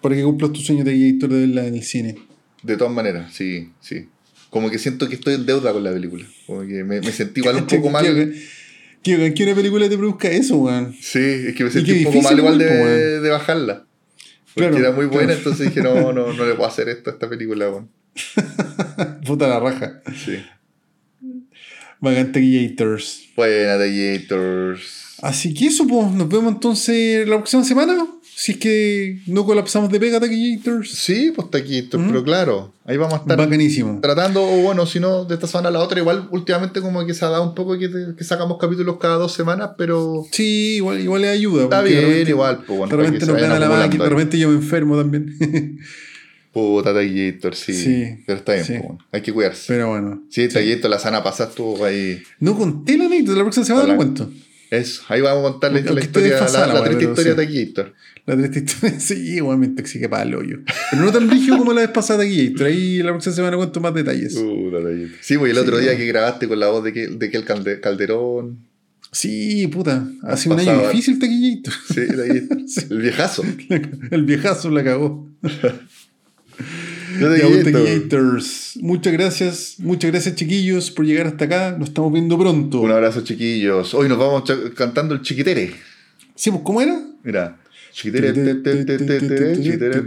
Para que cumplas tu sueño de Terminator de verla en el cine. De todas maneras, sí, sí. Como que siento que estoy en deuda con la película. Como que me, me sentí igual un poco que- mal. Que- una película te produzca eso, weón. Sí, es que me sentí un poco mal igual de, bajarla. Porque Claro, era muy buena, claro. entonces dije, no, no, no le puedo hacer esto a esta película, weón. Puta la raja. Sí. Bacán Terminators. Buena, The Gators. Así que eso, pues, nos vemos entonces la próxima semana. Si es que no colapsamos de pega, Terminators. Sí, pues aquí, Ujú. pero claro, ahí vamos a estar Bacanísimo. tratando, o bueno, si no, de esta semana a la otra, igual últimamente como que se ha dado un poco que, que sacamos capítulos cada dos semanas, pero Sí, igual, igual le ayuda. está bien, repente- igual, pues bueno, De repente nos gana la máquina, de repente yo me enfermo también. Puta, Taquillator, sí. Sí, Pero está bien, sí. po, hay que cuidarse. Pero bueno. sí, Taquillator la semana pasada estuvo ahí. No conté la anécdota, la próxima semana lo cuento. Eso, ahí vamos a contar la, historia, la, la triste pero historia sí. de Taquillator. La triste historia, sí, igual me intoxiqué para el hoyo. Pero no tan rígido como la vez pasada aquí. Pero ahí la próxima semana cuento más detalles. Taquillator. Sí, pues el Sí, otro día no. que grabaste con la voz de que, de que el Calde- Calderón. Sí, puta. Ha sido un año difícil, taquillito. Sí, Taquillator. Sí. El viejazo. El viejazo la cagó. Muchas gracias, muchas gracias chiquillos por llegar hasta acá. Nos estamos viendo pronto. Un abrazo, chiquillos. Hoy nos vamos cantando el chiquitere. Sí, pues, ¿cómo era? Mira. Chiquitere, te, te, te, te, te, chiquitere,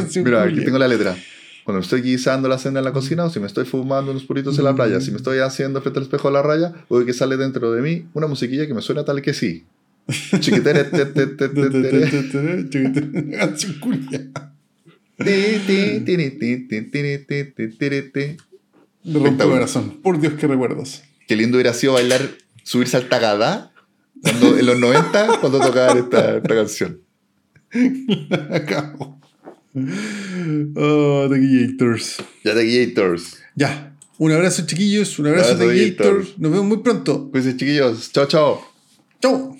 canción Mira, aquí tengo la letra. Cuando me estoy guisando la cena en la cocina o si me estoy fumando unos puritos en la playa, si me estoy haciendo frente al espejo de la raya, o que sale dentro de mí una musiquilla que me suena tal que sí. Canción ah, rompe corazón. Por Dios, qué recuerdos. Qué lindo hubiera sido bailar, subirse al tagadá cuando, en los 90 cuando tocaban esta, esta canción. La cago. Oh, The Gators. Ya, The Gators. Ya. Un abrazo, chiquillos. Un abrazo, de Gators. Nos vemos muy pronto. Pues, chiquillos. Chao, chao. Chao.